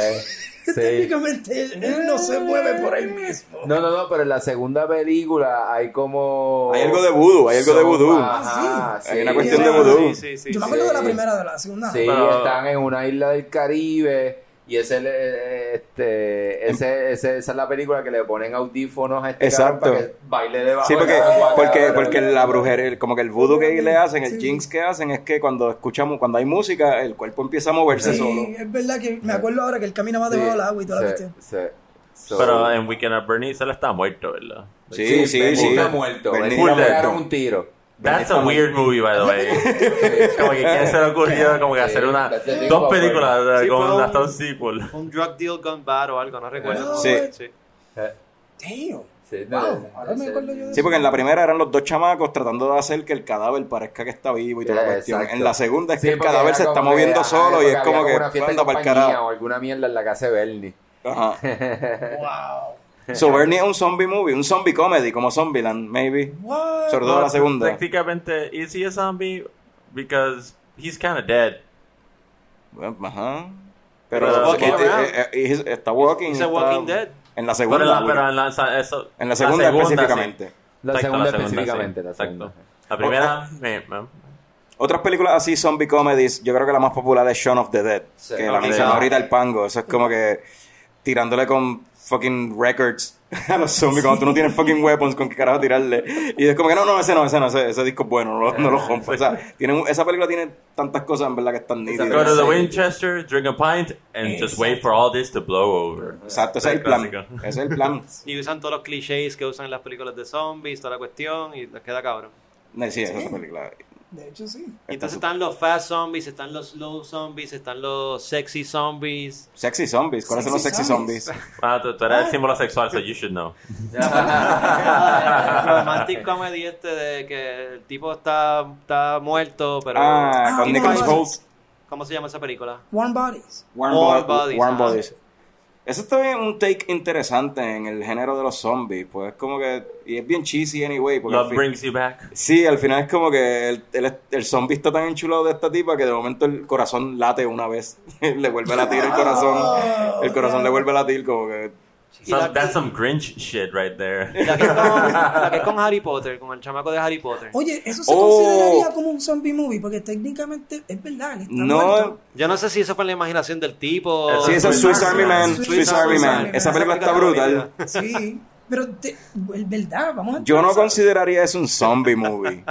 Sí. Técnicamente él, él no se mueve por él mismo. No, no, no, pero en la segunda película hay como. Hay algo de vudú, hay algo de vudú. Hay sí. una cuestión de vudú. Sí, sí, sí. Yo me acuerdo de la primera, de la segunda. Sí, Pero- están en una isla del Caribe y ese, le- este, ese, ese- esa es la película que le ponen audífonos a este Exacto. cabrón para que baile debajo Sí, de porque, la guaca, porque, cabrón. porque la brujería, como que el voodoo que le hacen, el jinx que hacen, es que cuando escuchamos, cuando hay música, el cuerpo empieza a moverse Sí, solo. es verdad que me acuerdo ahora que él caminaba debajo del agua y toda la cuestión. sí. So- Pero en Weekend at Bernie's él está muerto, ¿verdad? Sí, sí, sí. está muerto. Bernie Bernie le pegaron un tiro. That's a weird movie, by the way. como que quién se le ocurrió como que hacer una dos películas Sí, con un- hasta un sequel. Un drug deal gone bad o algo, no recuerdo. Sí. sí. Damn. Sí, Wow, ahora me acuerdo yo de Sí, eso. porque en la primera eran los dos chamacos tratando de hacer que el cadáver parezca que está vivo y toda la cuestión. exacto. En la segunda es Sí, que el cadáver se está moviendo solo y es como que una fiesta para el compañía carajo. o alguna mierda en la casa de Bernie. Ajá. Wow. So Bernie es un zombie movie, un zombie comedy como Zombieland, maybe. What? Sobre todo la segunda. Técnicamente, is he a zombie? Because he's kind of dead. Bueno, Ajá. Pero eh, walking eh, he's- está walking. He's a está- walking dead. En la segunda. en la, güey. pero en la, eso, en la segunda, específicamente. sí. La Exacto, segunda la segunda, específicamente, sí. la Exacto. segunda. La primera, me- me- Otras películas así, zombie comedies, yo creo que la más popular es Shaun of the Dead. Sí. que la mencionó ahorita el pango. Eso es como que tirándole con fucking records a los zombies cuando tú no tienes fucking weapons con qué carajo tirarle. Y es como que no, no, ese no, ese no, ese, ese disco es bueno, no, lo- no lo rompo. O sea, tiene, un- esa película tiene tantas cosas en verdad que están nítidas. go to the. Winchester, drink a pint, and just wait for all this to blow over. Exacto, ese es el plan. Ese es el plan. Y usan todos los clichés que usan en las películas de zombies, toda la cuestión, y les queda cabrón. No, sí, esa es otra película. De hecho, sí. Y entonces están los fast zombies, están los slow zombies, están los sexy zombies. Sexy zombies. ¿Cuáles son los Sexy zombies. zombies? Ah, tú, tú eres el símbolo sexual, so you should know. el romantic comedy este de que el tipo está, está muerto, pero... Ah, con Ah, Nicholas. Holt. ¿Cómo se llama esa película? Warm Bodies. Warm, Warm Bo- Bodies, Warm ah. Eso está bien un take interesante en el género de los zombies. Pues es como que. Y es bien cheesy anyway. Porque Love fin- brings you back. Sí, al final es como que el, el, el zombie está tan enchulado de esta tipa que de momento el corazón late una vez. le vuelve a latir el corazón. El corazón le vuelve a latir como que. Y la, that's some Grinch shit right there. la que es con, la que es con Harry Potter, con el chamaco de Harry Potter. Oye, eso se Oh. consideraría como un zombie movie, porque técnicamente es verdad. él está No. muerto. Yo no sé si eso fue en la imaginación del tipo. Sí, esa es Swiss Army Man. Swiss Swiss Army Man. Esa película está brutal. Sí, pero te- es verdad, vamos a Yo no consideraría eso un zombie movie.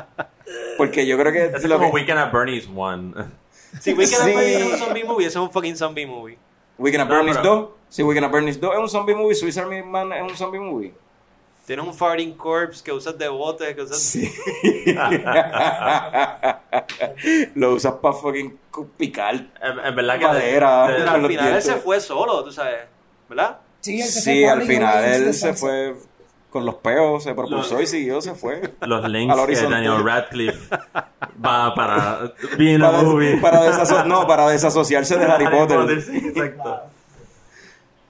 Porque yo creo que. Es lo como que- Weekend at Bernie's one. Si Weekend Sí. at Bernie's es un zombie movie, eso es un fucking zombie movie. Weekend at No, Bernie's pero- 2. Sí, Weekend at Bernie's 2 es un zombie movie. Swiss Army Man es un zombie movie. Tienes un farting corpse que usas de bote, que usas... Sí. Lo usas para fucking picar En, en verdad que... madera. de- de- al final él se fue solo, tú sabes, ¿verdad? Sí, él se Sí, fue al final él se fue con los peos, se propulsó y siguió, se fue. los links que. Daniel Radcliffe va para being a Para, movie. para desaso- no, para desasociarse de Harry Potter. sí, exacto.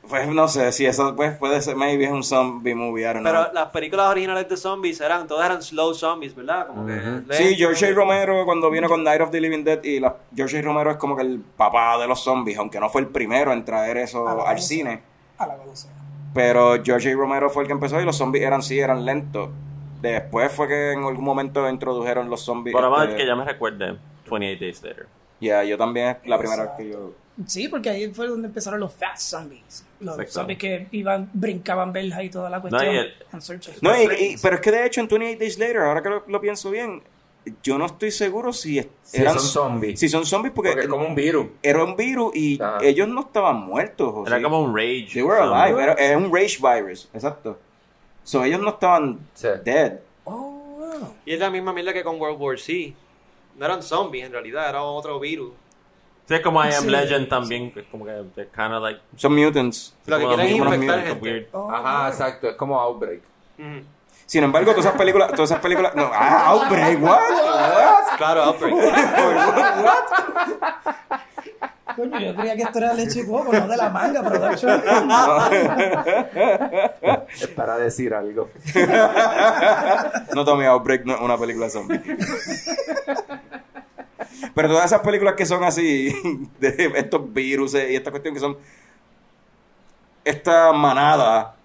Pues no sé, si eso pues, puede ser, maybe es un zombie movie, I don't know. Pero las películas originales de zombies eran, todas eran slow zombies, ¿verdad? Como que Sí. George A. Romero cuando vino con Night of the Living Dead y la, George A. Romero es como que el papá de los zombies, aunque no fue el primero en traer eso al cine. A la velocidad. Pero George A. Romero fue el que empezó y los zombies eran sí, eran lentos. Después fue que en algún momento introdujeron los zombies. Por este, que ya me recuerde 28 Days Later. Ya, yo también, la primera vez que yo... Sí, porque ahí fue donde empezaron los fast zombies. Los Exacto. zombies que iban, brincaban verjas y toda la cuestión. y el- No, y- prey. y- pero es que de hecho en 28 Days Later, ahora que lo, lo pienso bien, yo no estoy seguro si es- Si eran son zombies. Si son zombies porque, Porque es como un virus. era un virus y ellos no estaban muertos. ¿o Era sí? como un rage. They were alive, era, era un rage virus, exacto. So ellos no estaban Sí. dead. Oh, wow. Y es la misma mierda que con World War C. No eran zombies en realidad, era otro virus. Sí, es como I Am Sí. Legend también, es como que they're kind of like... Son mutants. Lo que quieren infectar mutants, gente. weird. Oh, Ajá, exacto. Es como Outbreak. Sin embargo, todas esas películas, todas esas películas, no, ah, Outbreak, what? Claro, Outbreak. Coño, yo creía que esto era leche y coco, no de la manga production. Es para decir algo. No Tommy Outbreak, no es una película de zombie. Pero todas esas películas que son así, de estos virus y esta cuestión que son esta manada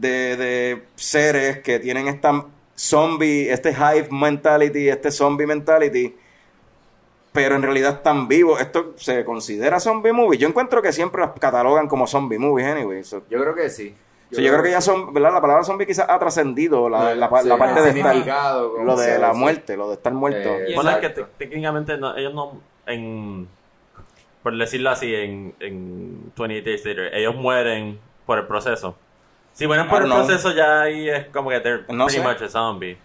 de, de seres que tienen esta zombie, este hive mentality, este zombie mentality, pero en realidad están vivos. Esto se considera zombie movie. Yo encuentro que siempre las catalogan como zombie movies, anyway. So, Yo creo que sí. so yo creo que ya son, ¿verdad? La palabra zombie quizás ha trascendido la, la, pa- Sí, la parte de estar, lo de sea, la sí. muerte, lo de estar muerto. Eh, Bueno, es que técnicamente no, ellos no, en, por decirlo así, en, en 28 Days Later, ellos mueren por el proceso. Si mueren por I el know. proceso ya ahí es como que they're No pretty sé. much a zombie.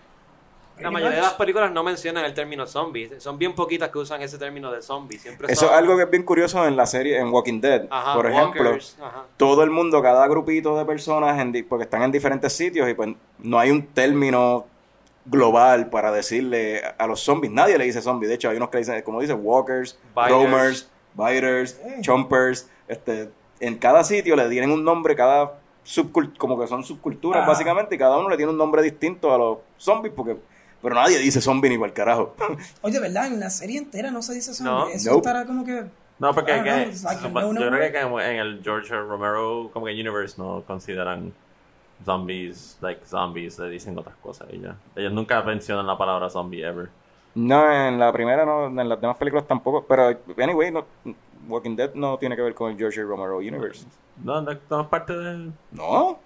La mayoría de las películas no mencionan el término zombie. Son bien poquitas que usan ese término de zombie. Siempre Eso es algo que es bien curioso en la serie, en Walking Dead. Ajá, por ejemplo, walkers, todo el mundo, cada grupito de personas, en porque están en diferentes sitios y pues no hay un término global para decirle a los zombies. Nadie le dice zombie. De hecho, hay unos que dicen, como dice, walkers, Biters. roamers, biters, chompers. Este, en cada sitio le tienen un nombre, cada como que son subculturas Ah. básicamente, y cada uno le tiene un nombre distinto a los zombies, porque pero nadie dice zombie ni el carajo. Oye, ¿verdad? En la serie entera no se dice zombie. No. Eso Nope. estará como que... No, porque Ah, que- no, like no, yo creo que en el George. Romero como que universe no consideran zombies like zombies, le dicen otras cosas y ya. Ellos nunca mencionan la palabra zombie ever. No, en la primera no, en las demás películas tampoco, pero anyway, no, Walking Dead no tiene que ver con el George. Romero Universe. No, no, no es parte de... No,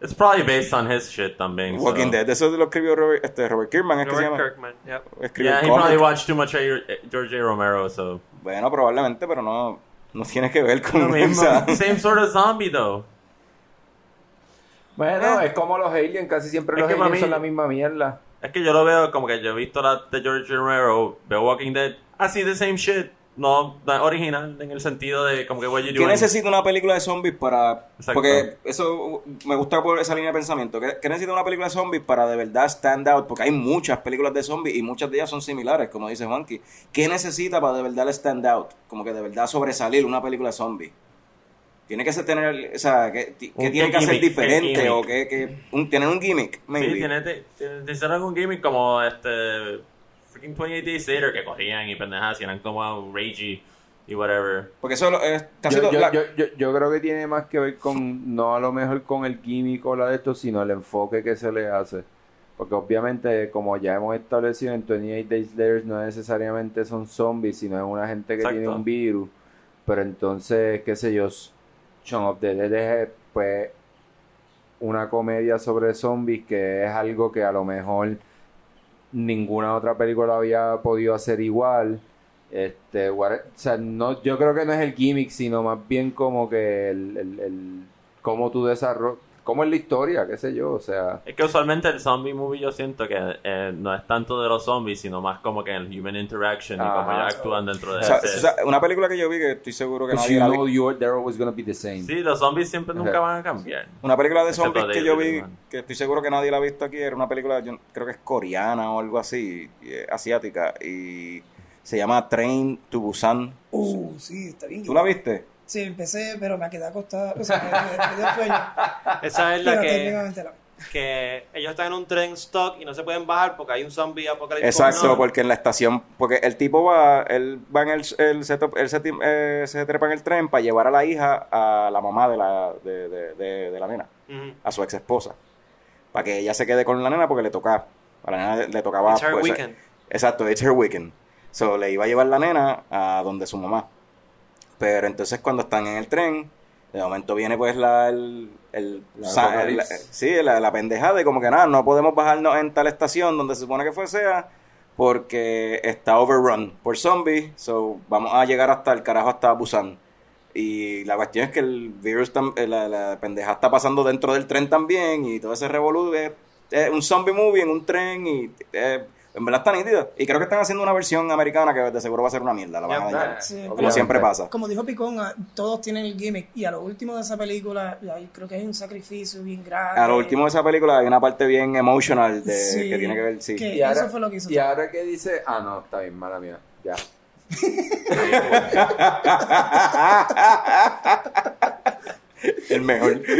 It's probably based on his shit también. so- Walking Dead, eso lo escribió Robert, este, Robert Kirkman, es que se Robert llama. Kirkman, yep. Escribió Yeah, he probably watched too much A- George A. Romero, so... Bueno, probablemente, pero no, no tiene que ver Lo con mismo. esa. Same sort of zombie, though. Bueno, es como los aliens. Casi siempre Es los que aliens mami- son la misma mierda. Es que yo lo veo como que yo he visto la de George Romero, veo Walking Dead, así the same shit. No, no es original en el sentido de como que what you ¿Qué necesita una película de zombies para...? Exacto. Porque eso me gusta por esa línea de pensamiento. ¿Qué, qué necesita una película de zombies para de verdad stand out? Porque hay muchas películas de zombies y muchas de ellas son similares, como dice Juanqui. ¿Qué necesita para de verdad stand out? Como que de verdad sobresalir una película de zombies. Tiene que ser tener, o sea, ¿qué, qué Un tiene que hacer gimmick, diferente? el O que, que un, tener un gimmick, maybe. Sí, tiene, tiene, gimmick como este. Freaking 28 Days Later que corrían y pendejas y eran como ragey y whatever. Porque eso es casi Yo, todo- yo, la- yo, yo, yo creo que tiene más que ver con, no a lo mejor con el químico o la de esto, sino el enfoque que se le hace. Porque obviamente, como ya hemos establecido en 28 Days Later, no necesariamente son zombies, sino es una gente que Exacto. tiene un virus. Pero entonces, qué sé yo, Shaun of the Dead es pues una comedia sobre zombies que es algo que a lo mejor ninguna otra película había podido hacer igual. Este, o sea, no, yo creo que no es el gimmick, sino más bien como que el, el, el- cómo tú desarrollas, cómo es la historia, qué sé yo, o sea, Es que usualmente el zombie movie yo siento que eh, no es tanto de los zombies, sino más como que el human interaction y cómo Ajá. ellos actúan dentro de o sea, ese. o sea, una película que yo vi que estoy seguro que nadie you la vi. know you're, they're always gonna be the same. Sí, los zombies siempre nunca Ajá. van a cambiar. Una película de Excepto zombies que yo vi, que estoy seguro que nadie la ha visto aquí, era una película, yo creo que es coreana o algo así, es asiática, y se llama Train to Busan. Uh, sí, está bien. ¿Tú la viste? Sí, empecé, pero me quedé acostado. O sea, me, me- dio sueño. Esa es la Pero que, técnicamente la- que ellos están en un tren stock y no se pueden bajar porque hay un zombie apocalíptico. Exacto, No. porque en la estación, porque el tipo va, él va en el, el se, él se, eh, se trepa en el tren para llevar a la hija a la mamá de la, de, de, de- de la nena, a su ex esposa, para que ella se quede con la nena porque le tocaba, a la nena le, le tocaba... It's her pues, weekend. Exacto, it's her weekend. So, le iba a llevar la nena a donde su mamá. Pero entonces cuando están en el tren, de momento viene pues la, el, el, La sa- apocalipsis. la- sí, la, la pendejada y como que nada, no podemos bajarnos en tal estación donde se supone que fue sea porque está overrun por zombies, so vamos a llegar hasta el carajo hasta Busan. Y la cuestión es que el virus, eh, la, la pendeja está pasando dentro del tren también y todo ese revolú es, es un zombie movie en un tren y eh, en verdad está nítido. Y creo que están haciendo una versión americana que de seguro va a ser una mierda, la van a dañar. Sí, como siempre pasa. Como dijo Picón, ah, todos tienen el gimmick. Y a lo último de esa película, ahí creo que hay un sacrificio bien grande. A lo último de esa película hay una parte bien emotional de, Sí, que tiene que ver, sí. que- Y ahora, eso fue lo que hizo y ahora que dice, ah, no, está bien, mala mía, ya. el mejor.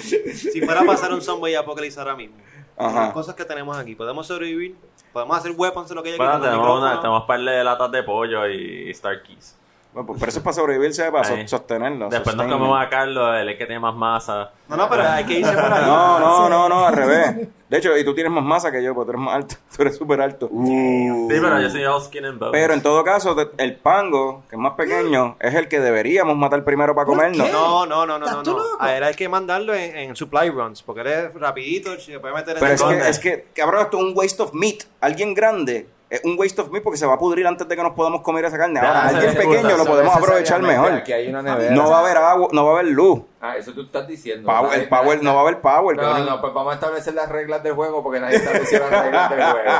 Si fuera a pasar un zombie apocalipsis ahora mismo, Ajá. las cosas que tenemos aquí, podemos sobrevivir, podemos hacer weapons lo que hay aquí. Bueno, como tenemos, una, tenemos par de latas de pollo y Star Keys. Bueno, pues, pero eso es para sobrevivir, se para Ahí. sostenerlo. Después nos comemos a Carlos, él es que tiene más masa. No, no, pero hay que irse por ahí. No, no, no, no, al revés. De hecho, y tú tienes más masa que yo, porque tú eres más alto. Tú eres súper alto. Sí, pero yo soy all skin and bones. Pero en todo caso, el pango, que es más pequeño, es el que deberíamos matar primero para comernos. No, no, no, no, ¿Estás no. tú no. A él hay que mandarlo en, en supply runs, porque él es rapidito, se puede meter en Pero el es que, es que, cabrón, esto es un waste of meat. Alguien grande es un waste of meat porque se va a pudrir antes de que nos podamos comer esa carne. Ahora, alguien pequeño lo podemos aprovechar mejor. Aquí hay una nevera. No va a haber agua, no va a haber luz. Ah, eso tú estás diciendo. Power- el power, no va a haber power. No, no, pues vamos a establecer las reglas del juego porque nadie estableció las reglas del juego.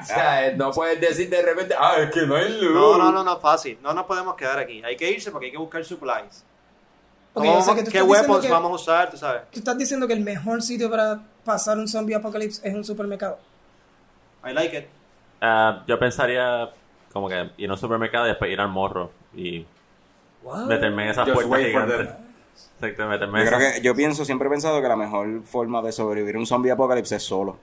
O sea, no puedes decir de repente, ah, es que no hay luz. No, no, no, no, fácil. No nos podemos quedar aquí. Hay que irse porque hay que buscar supplies. Ok, ¿Cómo o sea vamos- que tú ¿Qué que- vamos a usar? Tú sabes. Tú estás diciendo que el mejor sitio para pasar un zombie apocalipsis es un supermercado. I like it. Ah, yo pensaría como que ir a un supermercado y después ir al morro y meterme en esas Just puertas gigantes. Exacto, meterme en Yo creo esas- que, yo pienso, siempre he pensado que la mejor forma de sobrevivir a un zombie apocalipsis es solo.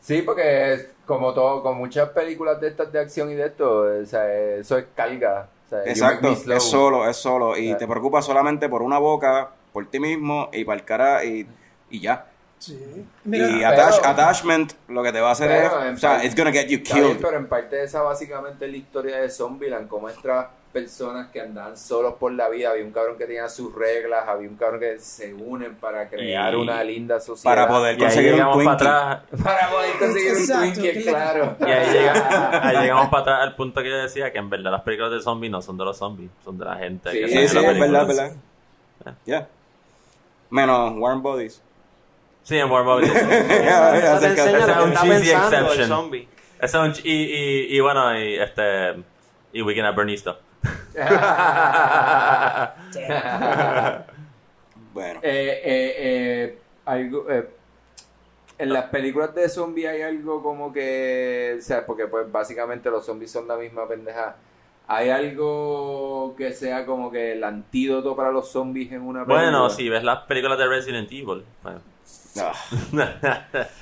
Sí, porque es como todo, con muchas películas de estas de acción y de esto, o sea, eso es carga. O sea, you Exacto, es solo, es solo. Y Yeah. te preocupas solamente por una boca, por ti mismo y para el cara y, y ya. Sí. y Mira, attach- pero- attachment lo que te va a hacer es, o sea, parte- it's gonna get you Está bien, killed. pero en parte de esa básicamente es la historia de Zombieland, como estas personas que andan solos por la vida, había un cabrón que tenía sus reglas, había un cabrón que se unen para crear Y- una linda sociedad. Para poder conseguir un llegamos Twinkie. para atrás. Para poder conseguir un Exacto, Twinkie, que le- claro. Y ahí, llega- ahí llegamos para atrás al punto que yo decía que en verdad las películas de zombies no son de los zombies, son de la gente. Sí, que sí, Sí, es verdad, es verdad. Ya. Menos Warm Bodies. Ese lo es un cheesy exception. es un y, y, y bueno, y este. Y Weekend at Bernie's stuff. Bueno. Eh, eh, eh, algo, eh, en las películas de zombies hay algo como que, o sea, porque pues básicamente los zombies son la misma pendeja. ¿Hay algo que sea como que el antídoto para los zombies en una película? Bueno, si ves las películas de Resident Evil. Bueno. Ah.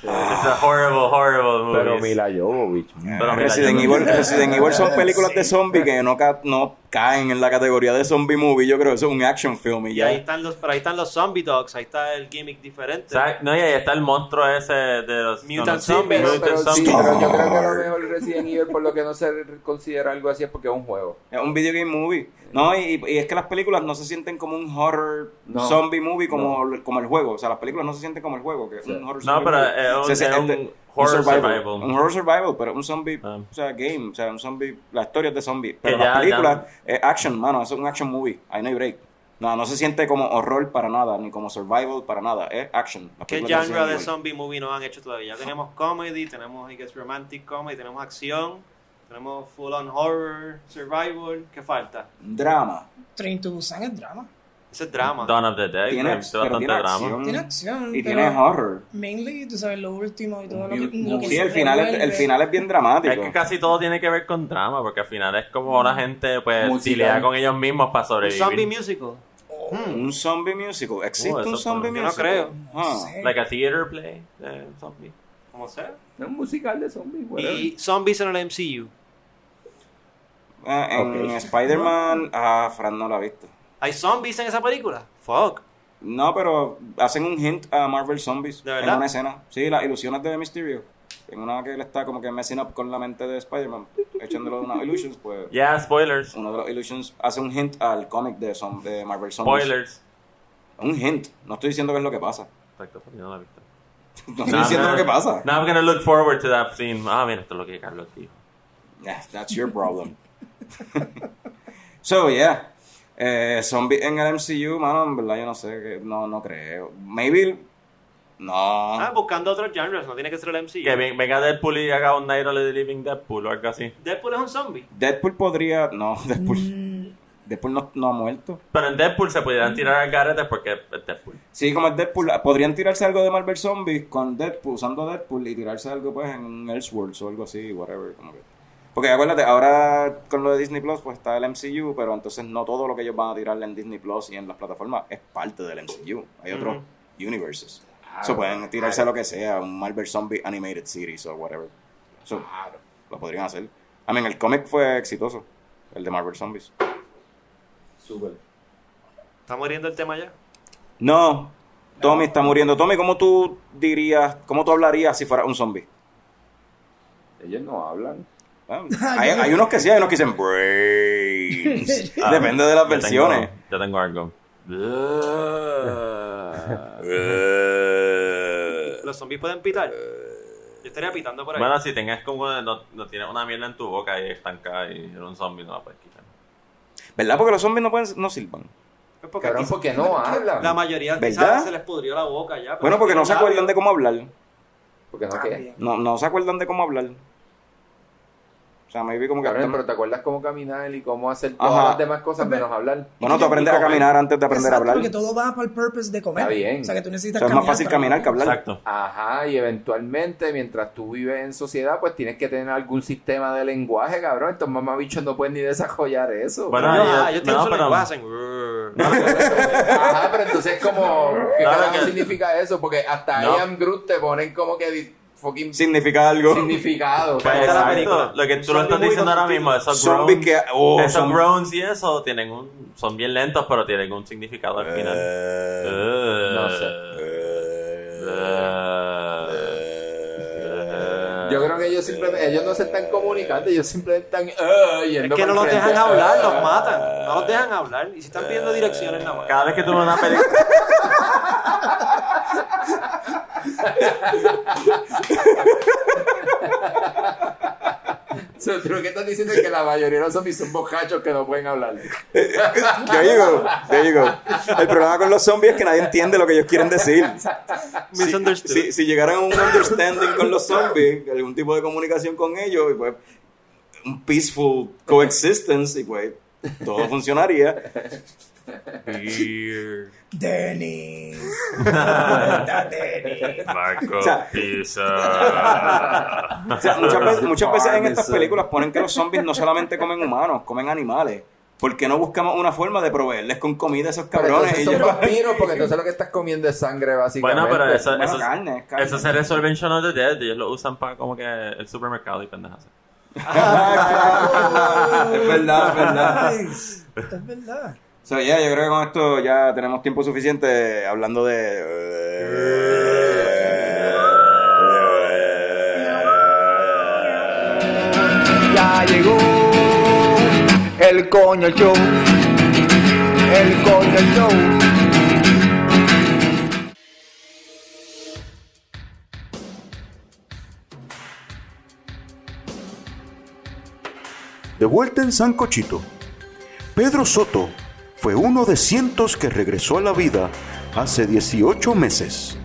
It's a horrible, horrible movie. Pero Mila Jovovich. Pero Resident. Evil, Resident Evil son películas de zombies que no, ca- no caen en la categoría de zombie movie. Yo creo que eso es un action film y Y ahí ya. están los, pero ahí están los zombie dogs, ahí está el gimmick diferente. ¿Sabes? No, y ahí está el monstruo ese de los Mutant no, no, Zombies. Pero, Mutant pero sí, Zombies. pero yo creo que a lo mejor Resident Evil, por lo que no se considera algo así, es porque es un juego. Es un video game movie. No, y, y es que las películas no se sienten como un horror No. zombie movie como, como el juego. O sea, las películas no se sienten como el juego, que es un horror No, zombie pero movie. es un- Se es siente- un horror survival. Un horror survival, pero un zombie, Ah. o sea, game, o sea, un zombie, la historia es de zombie. Pero las ya- películas ya- es action, mano, es un action movie. Ahí no hay break. No, no se siente como horror para nada, ni como survival para nada. Es action. ¿Qué genre de zombie movie no han hecho todavía? Ya tenemos comedy, tenemos I guess, romantic comedy, tenemos acción, tenemos full on horror, survival. ¿Qué falta? Drama. Train to Busan es drama. Ese es drama. Dawn of the Dead. Tiene, que es pero bastante tiene drama. acción. Tiene acción. Y tiene horror. Mainly, tú sabes, lo último y todo lo que, lo que Sí, se el final, es, el final es bien dramático. Es que casi todo tiene que ver con drama, porque al final es como la gente pues Musical. silea con ellos mismos para Un sobrevivir. zombie musical. Un zombie musical. ¿Existe eso un zombie fue- yo no musical? creo. Ah. Sí. Like a theater play de zombie. Como sea. Es un musical de zombies, whatever. Y zombies en el MCU. Ah, en Ok. Spider-Man, ah, Fran no lo ha visto. ¿Hay zombies en esa película? Fuck. No, pero hacen un hint a Marvel Zombies ¿De en una escena. Sí, las ilusiones de Mysterio. En una que él está como que messing up con la mente de Spider-Man, echándolo de unas illusions, pues Yeah, spoilers. uno de los illusions hace un hint al cómic de, Marvel Zombies. Spoilers. Un hint. No estoy diciendo qué es lo que pasa. Exacto, no la he visto. No estoy diciendo lo que pasa. Now I'm gonna look forward to that scene. Ah, mira, esto es lo que Carlos dijo. Yeah, that's your problem. so, yeah. Eh, zombie en el MCU, mano, en verdad yo no sé. No, no creo. Maybe. No. Ah, buscando otros genres, no tiene que ser el MCU. Que ven- venga Deadpool y haga un Night of the Living Deadpool o algo así. Deadpool es un zombie. Deadpool podría. No, Deadpool. Deadpool no, no ha muerto. Pero en Deadpool se pudieran tirar al garete porque es Deadpool. Sí, como es Deadpool. Podrían tirarse algo de Marvel Zombies con Deadpool, usando Deadpool y tirarse algo pues en Elseworlds o algo así, whatever. Como que. Porque acuérdate, ahora con lo de Disney Plus, pues está el MCU, pero entonces no todo lo que ellos van a tirarle en Disney Plus y en las plataformas es parte del MCU. Hay otros universes. So pueden tirarse lo que sea, un Marvel Zombie Animated Series o whatever. So, lo podrían hacer. I mean, el cómic fue exitoso, el de Marvel Zombies. Súper. ¿Está muriendo el tema ya? No, Tommy está muriendo. Tommy, ¿cómo tú dirías, cómo tú hablarías si fuera un zombie? Ellos no hablan. Ah, hay, hay unos que sí, hay unos que dicen brains. Depende de las Yo versiones. tengo- Yo tengo algo. ¿Los zombies pueden pitar? Yo estaría pitando por ahí. Bueno, si tengas como no, no tienes una mierda en tu boca y estancada y eres un zombie, no la puedes quitar. ¿Verdad? Porque los zombies no, pueden, no sirvan. Es porque Cabrón, aquí- porque no hablan. La mayoría ¿Verdad? quizás se les pudrió la boca ya. pero Bueno, porque no se acuerdan de cómo hablar. Porque no qué. No, no se acuerdan de cómo hablar. O sea, maybe como que... Cabrón, pero te acuerdas cómo caminar y cómo hacer todas Ajá. las demás cosas menos hablar. Bueno, tú aprendes a caminar antes de aprender a hablar. porque todo va para el purpose de comer. Está bien. O sea, que tú O necesitas sea, es más caminar fácil para caminar que hablar. Exacto. Ajá, y eventualmente, mientras tú vives en sociedad, pues tienes que tener algún sistema de lenguaje, cabrón. Estos mamabichos no pueden ni desarrollar eso. Bueno, No, yo- ah, yo tengo no, su pero- lenguaje, hacen. Ajá, pero entonces como, ¿qué que- significa eso? Porque hasta No. Am Groot te ponen como que fucking Significa algo. significado. La película. Lo que tú lo estás diciendo ahora mismo, esos Zombies groans, que... Oh, esos son- groans y eso tienen un, son bien lentos, pero tienen un significado al final. Eh, no sé. Eh, Yo creo que ellos simplemente, ellos no se están comunicando, ellos simplemente están Es que no los frente. dejan hablar, los matan. No los dejan hablar. Y si están pidiendo direcciones nada más. Cada vez que tú ves una película. Lo que estás diciendo es que la mayoría de los zombies son bocachos que no pueden hablar. There you go, there you go. El problema con los zombies es que nadie entiende lo que ellos quieren decir. Si, si, si llegaran a un understanding con los zombies, algún tipo de comunicación con ellos, y pues un peaceful coexistence, y pues todo funcionaría. Beer. Dennis. Marco O sea, Pizza. O sea, muchas veces, muchas veces en estas películas ponen que los zombies no solamente comen humanos, comen animales. ¿Por qué no buscamos una forma de proveerles con comida a esos Pero cabrones? entonces son Ellos- vampiros porque entonces lo que estás comiendo es sangre, básicamente. Bueno, pero eso, Bueno, eso, carne, carne. eso se resuelve en Shaun of the Dead. Ellos lo usan para como que el supermercado y pendejas. Ah, es verdad, es verdad. Es verdad. So, yeah, yo creo que con esto ya tenemos tiempo suficiente hablando de... Ya llegó el coño show. El coño show. De vuelta en San Cochito, Pedro Soto fue uno de cientos que regresó a la vida hace 18 meses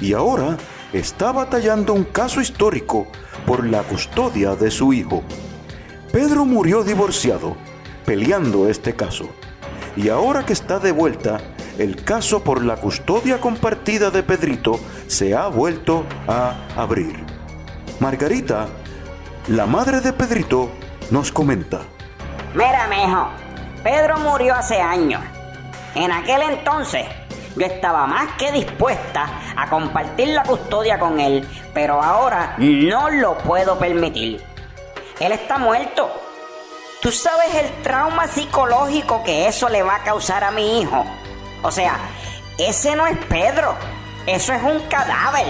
y ahora está batallando un caso histórico por la custodia de su hijo. Pedro murió divorciado, peleando este caso. Y ahora que está de vuelta, el caso por la custodia compartida de Pedrito se ha vuelto a abrir. Margarita, la madre de Pedrito, nos comenta. Mira, mijo, Pedro murió hace años. En aquel entonces yo estaba más que dispuesta a compartir la custodia con él, pero ahora no lo puedo permitir. Él está muerto. ¿Tú sabes el trauma psicológico que eso le va a causar a mi hijo? O sea, ese no es Pedro, eso es un cadáver.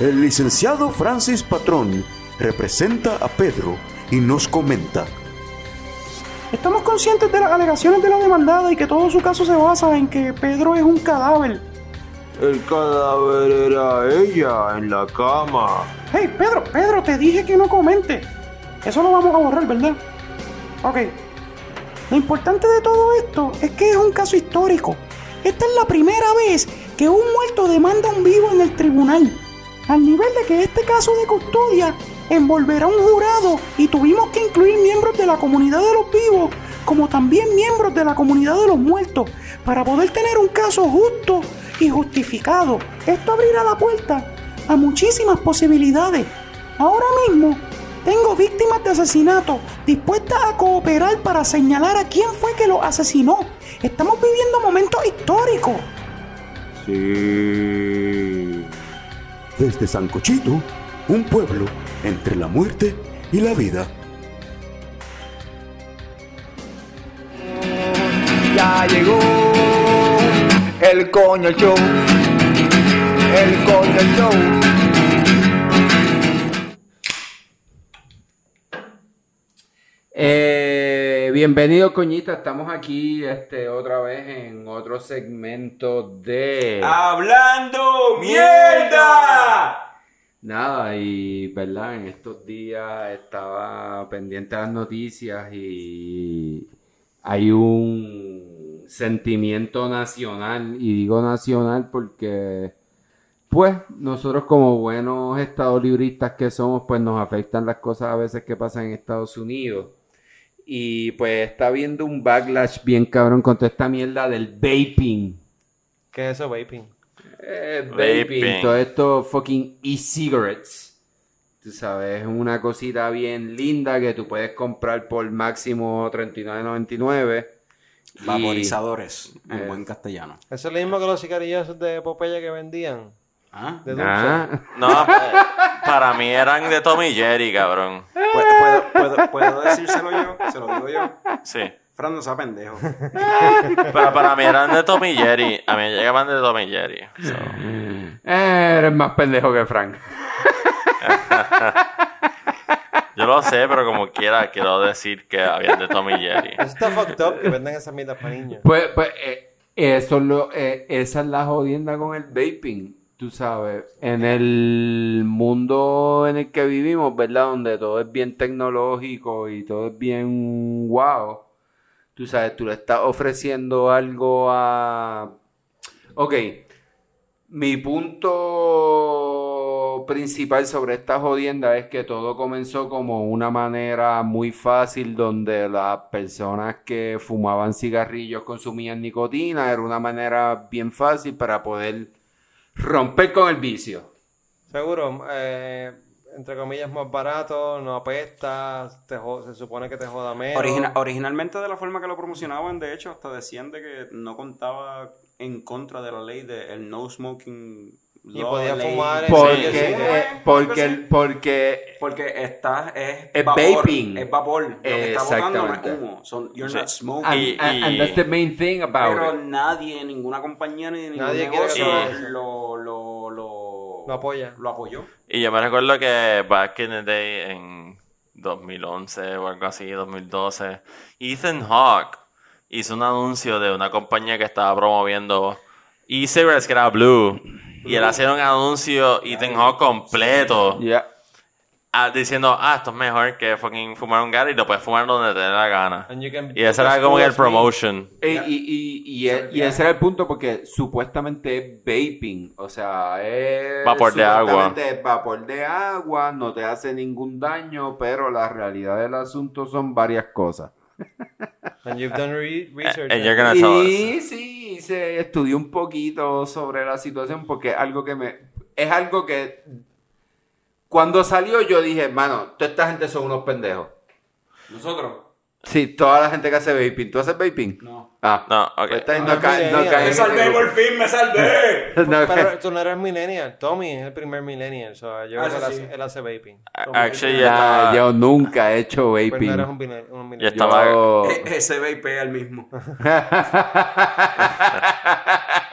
El licenciado Francis Patrón representa a Pedro y nos comenta. Estamos conscientes de las alegaciones de la demandada y que todo su caso se basa en que Pedro es un cadáver. El cadáver era ella en la cama. Hey, Pedro, Pedro, te dije que no comente. Eso lo vamos a borrar, ¿verdad? Ok. Lo importante de todo esto es que es un caso histórico. Esta es la primera vez que un muerto demanda a un vivo en el tribunal. Al nivel de que este caso de custodia envolverá un jurado y tuvimos que incluir miembros de la comunidad de los vivos como también miembros de la comunidad de los muertos para poder tener un caso justo y justificado. Esto abrirá la puerta a muchísimas posibilidades. Ahora mismo tengo víctimas de asesinato dispuestas a cooperar para señalar a quién fue que lo asesinó. Estamos viviendo momentos históricos. Sí. Desde San Cochito, un pueblo entre la muerte y la vida. Ya llegó el coño show. El coño show. Eh, bienvenido, coñita. Estamos aquí este, otra vez en otro segmento de. ¡Hablando mierda! Nada, y verdad, en estos días estaba pendiente de las noticias y hay un sentimiento nacional, y digo nacional porque, pues, nosotros como buenos estadolibristas que somos, pues nos afectan las cosas a veces que pasan en Estados Unidos. Y pues está habiendo un backlash bien cabrón con toda esta mierda del vaping. ¿Qué es eso, vaping? Eh, vaping, todo esto fucking e-cigarettes. Tú sabes, es una cosita bien linda que tú puedes comprar por máximo $39.99. Y- Vaporizadores, en Eh. buen castellano. Eso es lo mismo que los cigarrillos de Popeye que vendían. ¿Ah? De dulce. Ah. No, eh, para mí eran de Tommy Jerry, cabrón. ¿Puedo, puedo, puedo, puedo decírselo yo? ¿Se lo digo yo? Sí. Fran no sea pendejo. Pero para mí eran de Tommy Jerry. A mí me llegaban de Tommy Jerry. So, Eh, eres más pendejo que Frank. yo lo sé, pero como quiera, quiero decir que habían de Tommy Jerry. Eso está fucked up que venden esas mierdas para niños. Pues, pues eh, eso es lo, eh, esa es la jodienda con el vaping. tú sabes, en el mundo en el que vivimos, ¿verdad? Donde todo es bien tecnológico y todo es bien wow. Tú sabes, tú le estás ofreciendo algo a... Ok, mi punto principal sobre esta jodienda es que todo comenzó como una manera muy fácil donde las personas que fumaban cigarrillos consumían nicotina. Era una manera bien fácil para poder romper con el vicio. Seguro, eh, entre comillas, más barato, no apesta, te se supone que te joda menos. Origina- originalmente de la forma que lo promocionaban, de hecho, hasta decían de que no contaba en contra de la ley del no smoking Y podía fumar Porque, Sí, sí, sí. eh, porque, el- porque Porque está, es, Es vapor, vaping. Es vapor. Lo que está botando no es humo. So, you're not smoking. and, and- and that's the main thing about Pero it. nadie, ninguna compañía ni ningún Nadie quiere negocio lo, lo, lo, apoya. lo apoyó. Y yo me recuerdo que back in the day, en 2011 o algo así, 2012, Ethan Hawke hizo un anuncio de una compañía que estaba promoviendo e-cigarettes que era Blue. Y él hacía un anuncio Ethan Hawke completo Yeah. Ah, diciendo, ah, esto es mejor que fucking fumar un gar y lo puedes fumar donde te dé la gana. Y ese era como el promotion. Y, y, y, y, e- y ese era el punto porque supuestamente es vaping, o sea, es Vapor de agua. supuestamente es vapor de agua, no te hace ningún daño, pero la realidad del asunto son varias cosas. And you've done re- research. And you're gonna tell us. Y sí, se estudió un poquito sobre la situación porque es algo que me es algo que cuando salió yo dije, hermano, toda esta gente son unos pendejos. Nosotros. Sí, toda la gente que hace vaping. ¿Tú haces vaping? No. Ah, No, ok. pues Ah, no, cae, no millennial. cae ¡Me salvé por fin! ¡Me salvé! No, Pero tú no eres millennial. Tommy es el primer millennial. So yo Ah, creo que eso él, sí. hace, él hace vaping. A- Tommy, actually, estaba- yo nunca he hecho pues no vaping. eres un, millennial- un Yo estaba- Yo- E- Ese vape el mismo.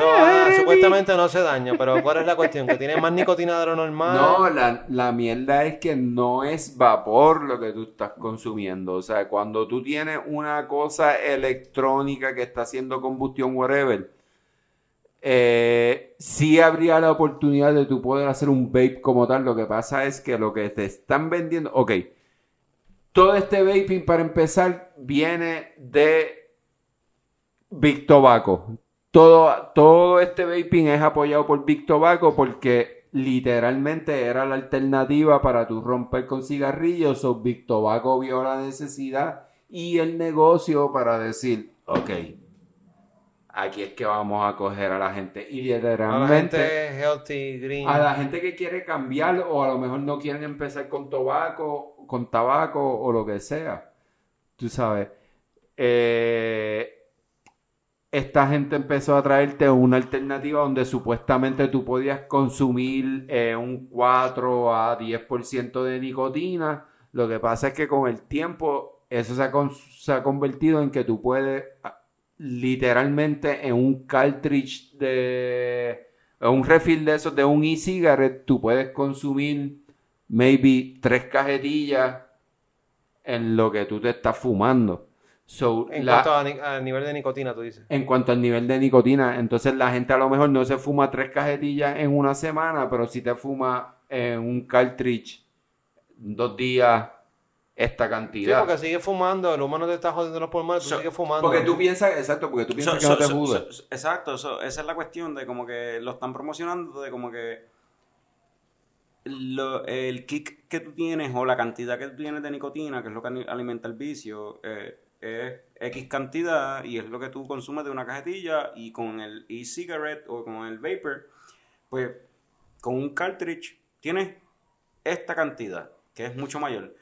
So, ah, supuestamente no hace daño, pero ¿cuál es la cuestión? Que tiene más nicotina de lo normal. No, la, la mierda es que no es vapor lo que tú estás consumiendo. O sea, cuando tú tienes una cosa electrónica que está haciendo combustión, whatever, eh, sí habría la oportunidad de tú poder hacer un vape como tal. Lo que pasa es que lo que te están vendiendo, ok, todo este vaping para empezar viene de Big Tobacco. Todo, todo este vaping es apoyado por Big Tobacco porque literalmente era la alternativa para tú romper con cigarrillos. O Big Tobacco vio la necesidad y el negocio para decir, ok, aquí es que vamos a coger a la gente. Y A la literalmente gente healthy, green. a la gente que quiere cambiar o a lo mejor no quieren empezar con tabaco, con tabaco o lo que sea. Tú sabes. Eh, esta gente empezó a traerte una alternativa donde supuestamente tú podías consumir eh, un 4 a 10% de nicotina. Lo que pasa es que con el tiempo eso se ha, se ha convertido en que tú puedes ah, literalmente en un cartridge de un refill de esos de un e-cigarette tú puedes consumir maybe tres cajetillas en lo que tú te estás fumando. So, En la- cuanto a, a nivel de nicotina, tú dices. en cuanto al nivel de nicotina, entonces la gente a lo mejor no se fuma tres cajetillas en una semana, pero si te fuma en un cartridge dos días esta Sí, cantidad. porque sigue fumando, el humano te está jodiendo los pulmones, tú So- sigues fumando. porque tú piensas, exacto, porque tú piensas So- que no te so- jude. so- exacto, so- esa es la cuestión de como que lo están promocionando, de como que lo- el kick que tú tienes o la cantidad que tú tienes de nicotina, que es lo que alimenta el vicio, eh, es X cantidad y es lo que tú consumes de una cajetilla y con el e-cigarette o con el vapor, pues con un cartridge tienes esta cantidad, que es mucho mayor.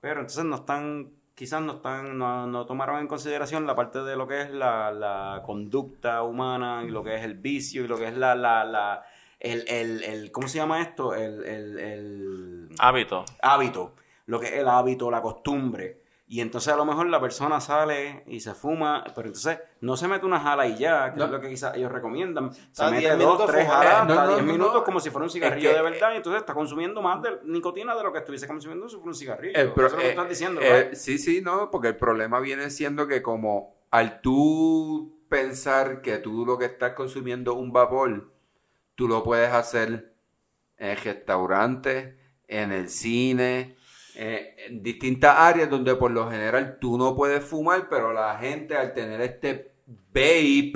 Pero entonces no están, quizás no están, no, no tomaron en consideración la parte de lo que es la, la conducta humana y lo que es el vicio y lo que es la, la, la el, el, el, ¿cómo se llama esto? El, el, el Hábito. hábito, lo que es el hábito, la costumbre. Y entonces a lo mejor la persona sale y se fuma, pero entonces no se mete una jala y ya, que No. es lo que quizás ellos recomiendan. Se Está mete 10 dos, tres jalas, Eh, no, no, 10 no, minutos como si fuera un cigarrillo que- de verdad, y entonces está consumiendo más de nicotina de lo que estuviese consumiendo si fuera un cigarrillo. El pro- Eso es lo que eh, estás diciendo, eh, sí, sí, no, porque el problema viene siendo que como al tú pensar que tú lo que estás consumiendo un vapor, tú lo puedes hacer en el restaurante, en el cine, eh, en distintas áreas donde por lo general tú no puedes fumar, pero la gente al tener este vape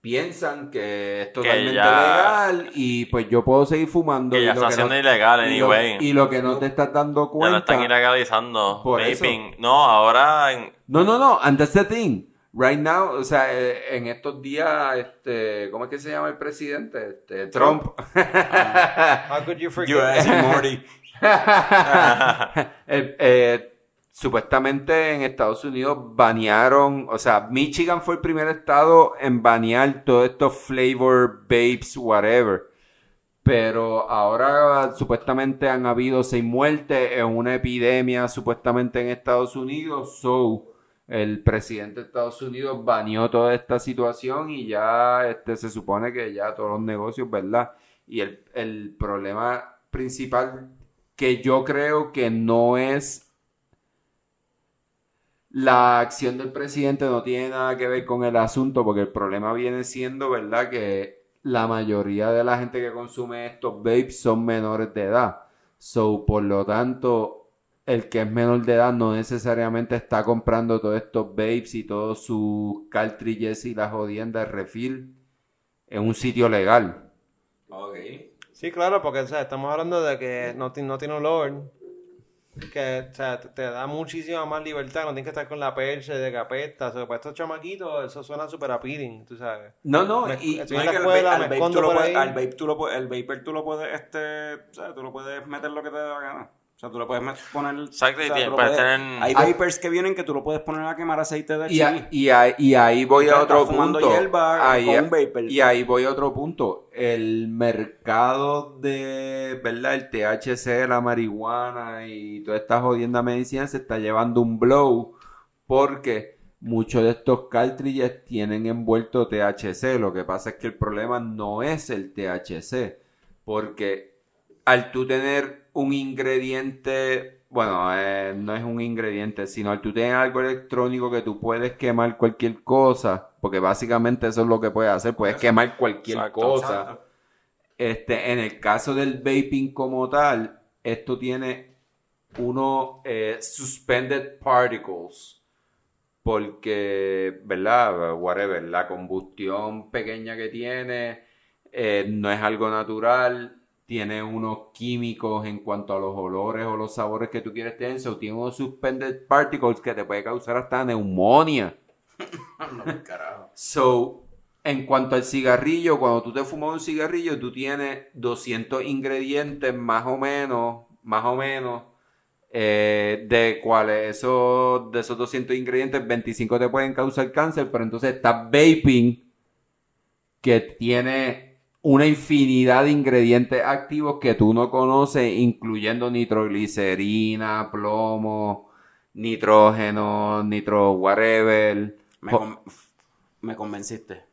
piensan que es totalmente ya- legal y pues yo puedo seguir fumando. Que y ya lo está que siendo no- ilegal, y lo- anyway. Y lo que no te estás dando Ya cuenta. lo están ilegalizando. Por eso. Vaping. No, ahora en- No, no, no, and that's the thing. Right now, o sea, eh, en estos días, este, ¿cómo es que se llama el presidente? Este, Trump. How could you forget? Yo iba a decir Morty. Eh, eh, supuestamente en Estados Unidos banearon, o sea, Michigan fue el primer estado en banear todos estos flavor vapes, whatever. Pero ahora supuestamente han habido seis muertes en una epidemia supuestamente en Estados Unidos. So, el presidente de Estados Unidos baneó toda esta situación y ya este, se supone que ya todos los negocios, ¿verdad? Y el, el problema principal que yo creo que no es la acción del presidente no tiene nada que ver con el asunto, porque el problema viene siendo, ¿verdad? Que la mayoría de la gente que consume estos vapes son menores de edad. So, por lo tanto, el que es menor de edad no necesariamente está comprando todos estos vapes y todos sus cartridges y las jodiendas de refil en un sitio legal. Ok. Sí, claro, porque o sea, estamos hablando de que no, no tiene olor, que o sea, te, te da muchísima más libertad, no tienes que estar con la percha de capeta. O sea, para estos chamaquitos eso suena súper appealing, tú sabes. No, no, Me- y- estoy No, en la al escuela, vape- me al vape tú lo puedes- al vape tú lo puedes, este, o sea, tú lo puedes meter lo que te dé la gana. O sea, tú le puedes poner... Exacto, y o sea, lo puedes tener- Hay Hay- vapers que vienen que tú lo puedes poner a quemar aceite de Y, a- y ahí- y ahí voy a otro punto. hierba Ahí- con un vapor. y ahí voy a otro punto. El mercado de, ¿verdad? El THC, la marihuana y toda esta jodienda medicina se está llevando un blow porque muchos de estos cartridges tienen envuelto THC. Lo que pasa es que el problema no es el THC porque al tú tener un ingrediente, bueno, eh, no es un ingrediente, sino tú tener algo electrónico que tú puedes quemar cualquier cosa, porque básicamente eso es lo que puedes hacer, puedes quemar cualquier Exacto, cosa. exacto. Este, en el caso del vaping como tal, esto tiene unos eh, suspended particles. Porque, ¿verdad? Whatever, la combustión pequeña que tiene eh, no es algo natural. Tiene unos químicos en cuanto a los olores o los sabores que tú quieres tener. So, tiene unos suspended particles que te puede causar hasta neumonía. So, en cuanto al cigarrillo, cuando tú te fumas un cigarrillo, tú tienes 200 ingredientes más o menos, más o menos, eh, de cuáles esos, de esos 200 ingredientes, 25 te pueden causar cáncer, pero entonces está vaping, que tiene una infinidad de ingredientes activos que tú no conoces, incluyendo nitroglicerina, plomo, nitrógeno, nitro whatever. Me, con- me convenciste.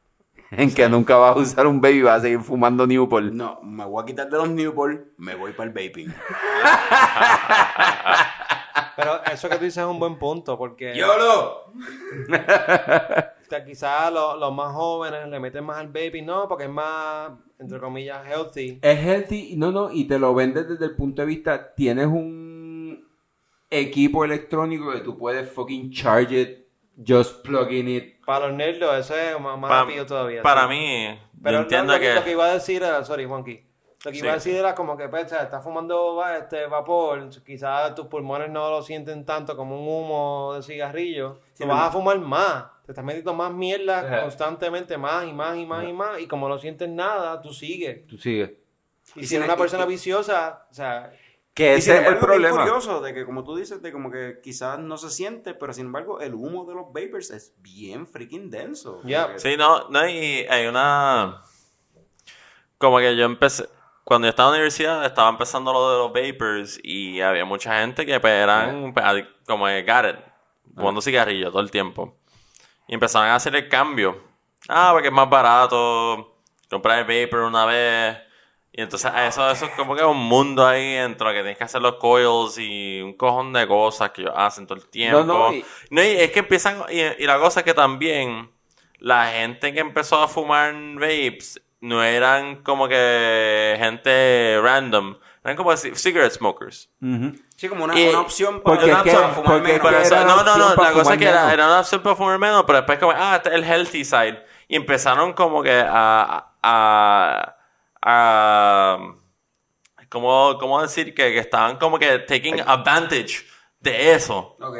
En que nunca vas a usar un baby y vas a seguir fumando Newport. No, me voy a quitar de los Newport, me voy para el vaping. Pero eso que tú dices es un buen punto, porque... ¡YOLO! Sea, quizás los, los más jóvenes le meten más al baby, no, porque es más, entre comillas, healthy. Es healthy, no, no, y te lo vendes desde el punto de vista, tienes un equipo electrónico que tú puedes fucking charge it, just plugging it. Para los nerdos, eso es más, más Pa- rápido todavía. para sí. mí, Pero yo no, entiendo lo, que... lo que iba a decir era, sorry, Juanqui. Lo que Sí. iba a decir era como que, pues, o sea, estás fumando va, este vapor, quizás tus pulmones no lo sienten tanto como un humo de cigarrillo. Sí, Te vas a fumar más. Te estás metiendo más mierda Ajá. constantemente, más y más y más y más. Y como no sientes nada, tú sigues. Tú sigues. Y, Y si eres una persona viciosa, o sea, Que ese es el problema. curioso de que, como tú dices, de como que quizás no se siente, pero sin embargo, el humo de los vapors es bien freaking denso. Sí, no, no, y hay una... Como que yo empecé... Cuando yo estaba en la universidad, estaba empezando lo de los vapors y había mucha gente que pues, eran pues, como que got it, fumando cigarrillos todo el tiempo. Y empezaron a hacer el cambio. Ah, porque es más barato comprar el vapor una vez. Y entonces eso, eso es como que un mundo ahí entre lo que tienes que hacer los coils y un cojón de cosas que ellos hacen todo el tiempo. No, no, y- No, y es que empiezan, y, y la cosa es que también la gente que empezó a fumar vapes no eran como que gente random, eran como ci- cigarette smokers. Sí, como una, Y- una opción para, porque es que- para fumar porque menos. que era- no, no, no, la cosa es que era, era una opción para fumar menos, pero después como, ah, el healthy side. Y empezaron como que a, a, a, ¿cómo, cómo decir? Que, que estaban como que taking advantage de eso. Ok.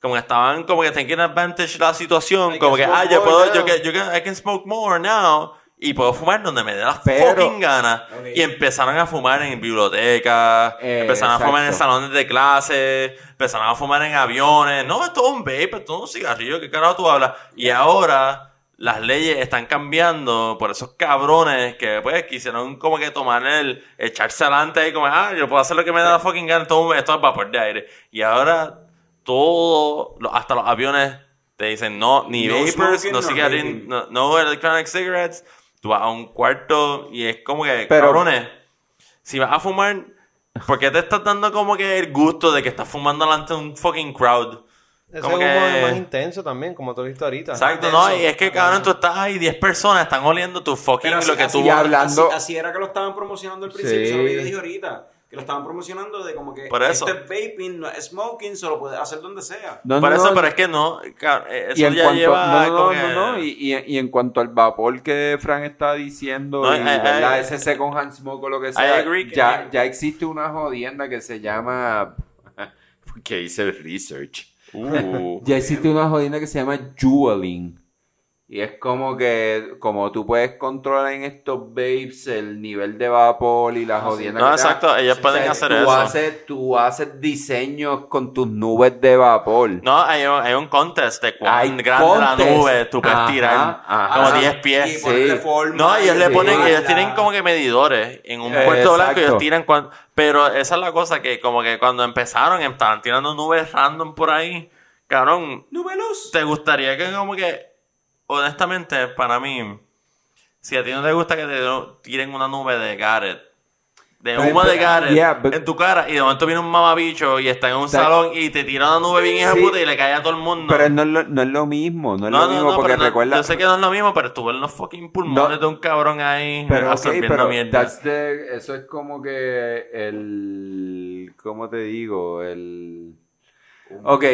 Como que estaban como que taking advantage de la situación. I como que, ah, yo puedo, yo, que, yo que, I can smoke more now. Y puedo fumar donde me dé la Pero- fucking gana. Y empezaron a fumar en bibliotecas, Eh, empezaron a fumar en salones de clase, empezaron a fumar en aviones. No, esto es un vape, esto es un cigarrillo, ¿qué carajo tú hablas? Y ahora las leyes están cambiando por esos cabrones que pues quisieron como que tomar el, echarse adelante y como, ah, yo puedo hacer lo que me da la fucking gana, esto, esto es vapor de aire. Y ahora todo, hasta los aviones te dicen no, ni No no no cigarrillos, no, no electronic cigarettes. Tú vas a un cuarto y es como que, Pero- cabrones, si vas a fumar, ¿por qué te estás dando como que el gusto de que estás fumando delante de un fucking crowd? Ese Como que- es más intenso también, como tú has visto ahorita. Exacto, no, y es que cabrón, tú estás ahí, 10 personas están oliendo tu fucking así, lo que así- tú hablando- así, así era que lo estaban promocionando al principio, Sí. eso es lo dije ahorita. Que lo estaban promocionando de como que Por eso. este vaping, no es smoking, se lo puedes hacer donde sea. No, Por no, eso, no. pero es que no, eh, eso y en ya cuanto, lleva no, no, no, que- no, no, y, y- y en cuanto al vapor que Frank está diciendo, No, y, I- I- ese second hand smoke o lo que I sea, agree que- ya, ya existe una jodienda que se llama, que hice el research, Uh. ya existe una jodienda que se llama juuling. Y es como que, como tú puedes controlar en estos vapes el nivel de vapor y la jodienda No, te da. exacto, ellos pueden hacer tú eso. Haces, tú haces diseños con tus nubes de vapor. No, hay un, hay un contest de cuán Hay grande la nube tú puedes Ajá, tirar. ajá. Como Ajá. 10 pies. Y ponerle forma No, ellos y le sí. ponen, ellos tienen como que medidores en un Eh, puerto blanco y ellos exacto. tiran cuan- pero esa es la cosa que como que cuando empezaron estaban tirando nubes random por ahí. Cabrón, Nube luz. ¿te gustaría que como que honestamente para mí si a ti no te gusta que te tiren una nube de Garrett de humo de Garrett yeah, but- en tu cara y de momento viene un mamabicho y está en un That- salón y te tira una nube bien Sí. puta y le cae a todo el mundo. Pero no es lo, no es lo mismo, no es no, lo no, mismo porque recuerda... yo sé que no es lo mismo, pero estuvo en los fucking pulmones de un cabrón ahí Pero, absorbiendo pero mierda. the- eso es como que el... ¿Cómo te digo? El... Ok,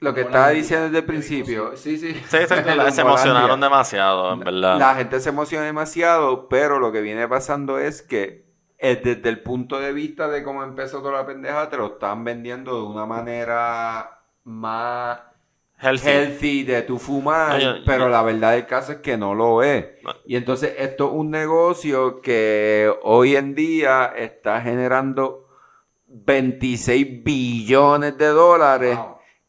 lo que estaba diciendo desde el principio. Sí, sí. Sí, se emocionaron demasiado, en verdad. La gente se emociona demasiado, pero lo que viene pasando es que eh, desde el punto de vista de cómo empezó toda la pendeja, te lo están vendiendo de una manera más Healthy. healthy de tu fumar, No, yo- pero yo- la verdad del caso es que no lo es. No. Y entonces esto es un negocio que hoy en día está generando 26 billones de dólares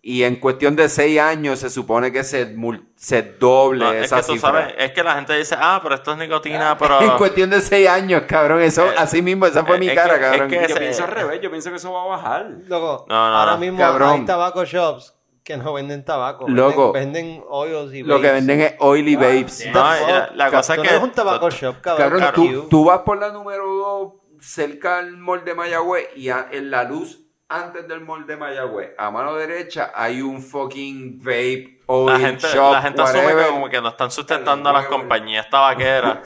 y en cuestión de 6 años se supone que se, mul- se doble No, es esa que tú cifra. sabes, es que la gente dice, ah, pero esto es nicotina, pero... En cuestión de 6 años, cabrón, eso Eh, así mismo, esa fue eh, mi es cara, que- es cabrón. que Yo ese- pienso al revés, yo pienso que eso va a bajar. Loco, No, no, ahora no. mismo Cabrón. hay tabaco shops que no venden tabaco. venden- Loco. Venden, oils y Lo que vapes. venden es oily vapes. No, y la, la cosa es que... no eres un tabaco shop, cabrón. Cabrón, tú, tú vas por la número 2 cerca al mall de Mayagüez y a- en la luz antes del mall de Mayagüez, a mano derecha hay un fucking vape oil La gente, shop, la gente asume que como que no están sustentando a las compañías tabaqueras.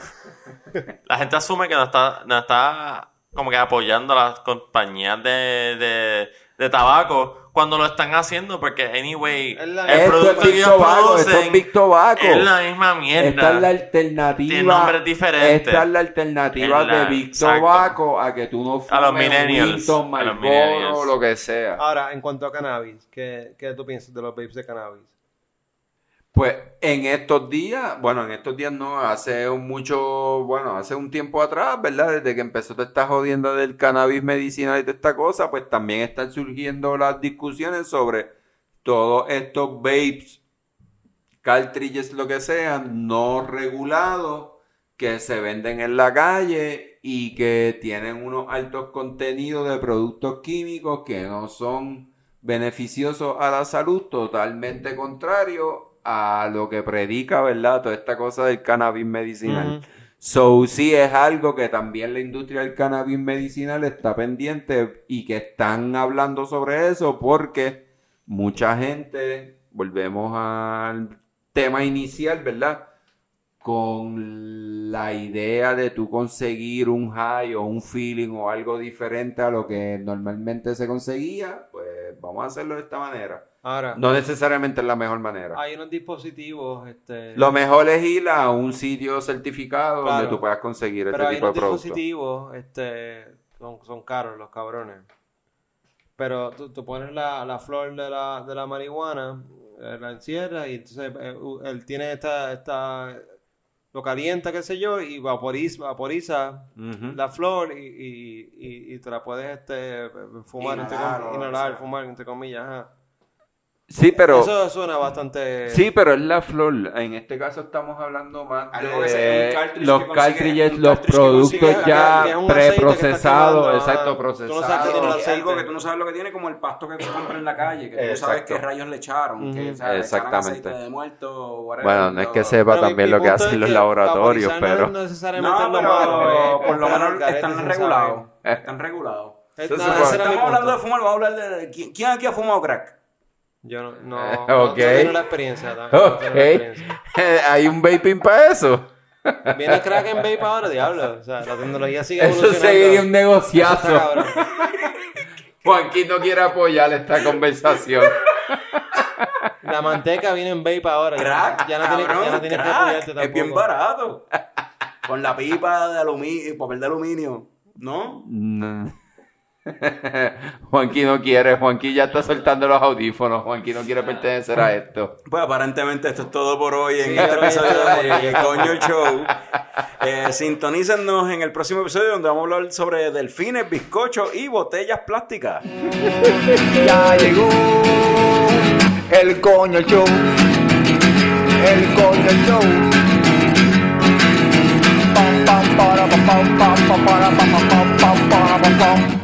La gente asume que no está, no está como que apoyando a las compañías de, de, de tabaco cuando lo están haciendo porque anyway Es el Esto producto es que ellos es producen Tobacco. es la misma mierda. Esta es la alternativa. Tiene nombres diferentes. Esta es la alternativa Es la- de Big exacto. Tobacco a que tú no fumes A los millennials, a los millennials. lo que sea. Ahora, en cuanto a cannabis, ¿qué, qué tú piensas de los vapes de cannabis? Pues en estos días, bueno, en estos días no, hace mucho, bueno, hace un tiempo atrás, ¿verdad? Desde que empezó toda esta jodienda del cannabis medicinal y toda esta cosa, pues también están surgiendo las discusiones sobre todos estos vapes, cartridges, lo que sean, no regulados, que se venden en la calle y que tienen unos altos contenidos de productos químicos que no son beneficiosos a la salud, totalmente contrario a lo que predica, ¿verdad? Toda esta cosa del cannabis medicinal. So, sí es algo que también la industria del cannabis medicinal está pendiente y que están hablando sobre eso porque mucha gente, volvemos al tema inicial, ¿verdad? Con la idea de tú conseguir un high o un feeling o algo diferente a lo que normalmente se conseguía, pues vamos a hacerlo de esta manera. Ahora, No necesariamente es la mejor manera. hay unos dispositivos, este, Lo mejor es ir a un sitio certificado donde tú puedas conseguir pero este hay tipo de unos productos. dispositivos, este, son, son caros los cabrones. Pero tú, tú pones la, la flor de la, de la marihuana, eh, la encierras y entonces eh, u- él tiene esta, esta, lo calienta, qué sé yo, y vaporiza, vaporiza la flor y, y, y, y te la puedes este, fumar, entre Inhalar o que inhalar, sea. fumar, entre comillas. ajá. Sí, pero... Eso suena bastante... Sí, pero es la flor. En este caso estamos hablando más Algo que de sea un cartridge los que cartridges, los cartridge que productos ya que que preprocesados, exacto, tú no sabes que procesados. tiene algo que tú no sabes lo que tiene, como el pasto que tú compras en la calle, que tú no sabes qué rayos le echaron. que, sea, le echaron Exactamente. de muerto, whatever, Bueno, no es que sepa Pero también mi lo que hacen es los que laboratorios, pero... No necesariamente No, lo pero malo, por lo está menos garete están regulados. Están regulados. Estamos hablando de fumar, vamos a hablar de... ¿Quién, quién aquí ha fumado crack? Yo no, no, Eh, no- no tengo la experiencia. no, no Ok. tengo la experiencia. Hay un vaping para eso. Viene crack en vape ahora, diablo. O sea, la tecnología sigue Eso evolucionando. sería un negociazo. no quiere apoyar esta conversación. La manteca viene en vape ahora. Crack, ya no tienes, cabrón, ya no tienes que apoyarte tampoco. Es bien barato. Con la pipa de aluminio, papel de aluminio. ¿No? No. Juanqui no quiere, Juanqui ya está soltando los audífonos, Juanqui no quiere pertenecer a esto. Pues aparentemente esto es todo por hoy en Sí, este episodio de Coño el Show. Eh, sintonícennos en el próximo episodio donde vamos a hablar sobre delfines, bizcochos y botellas plásticas. Ya llegó el coño show. El coño show. Pam pam para pam pam pam pam para pam pam pam pam para pam pam. Pam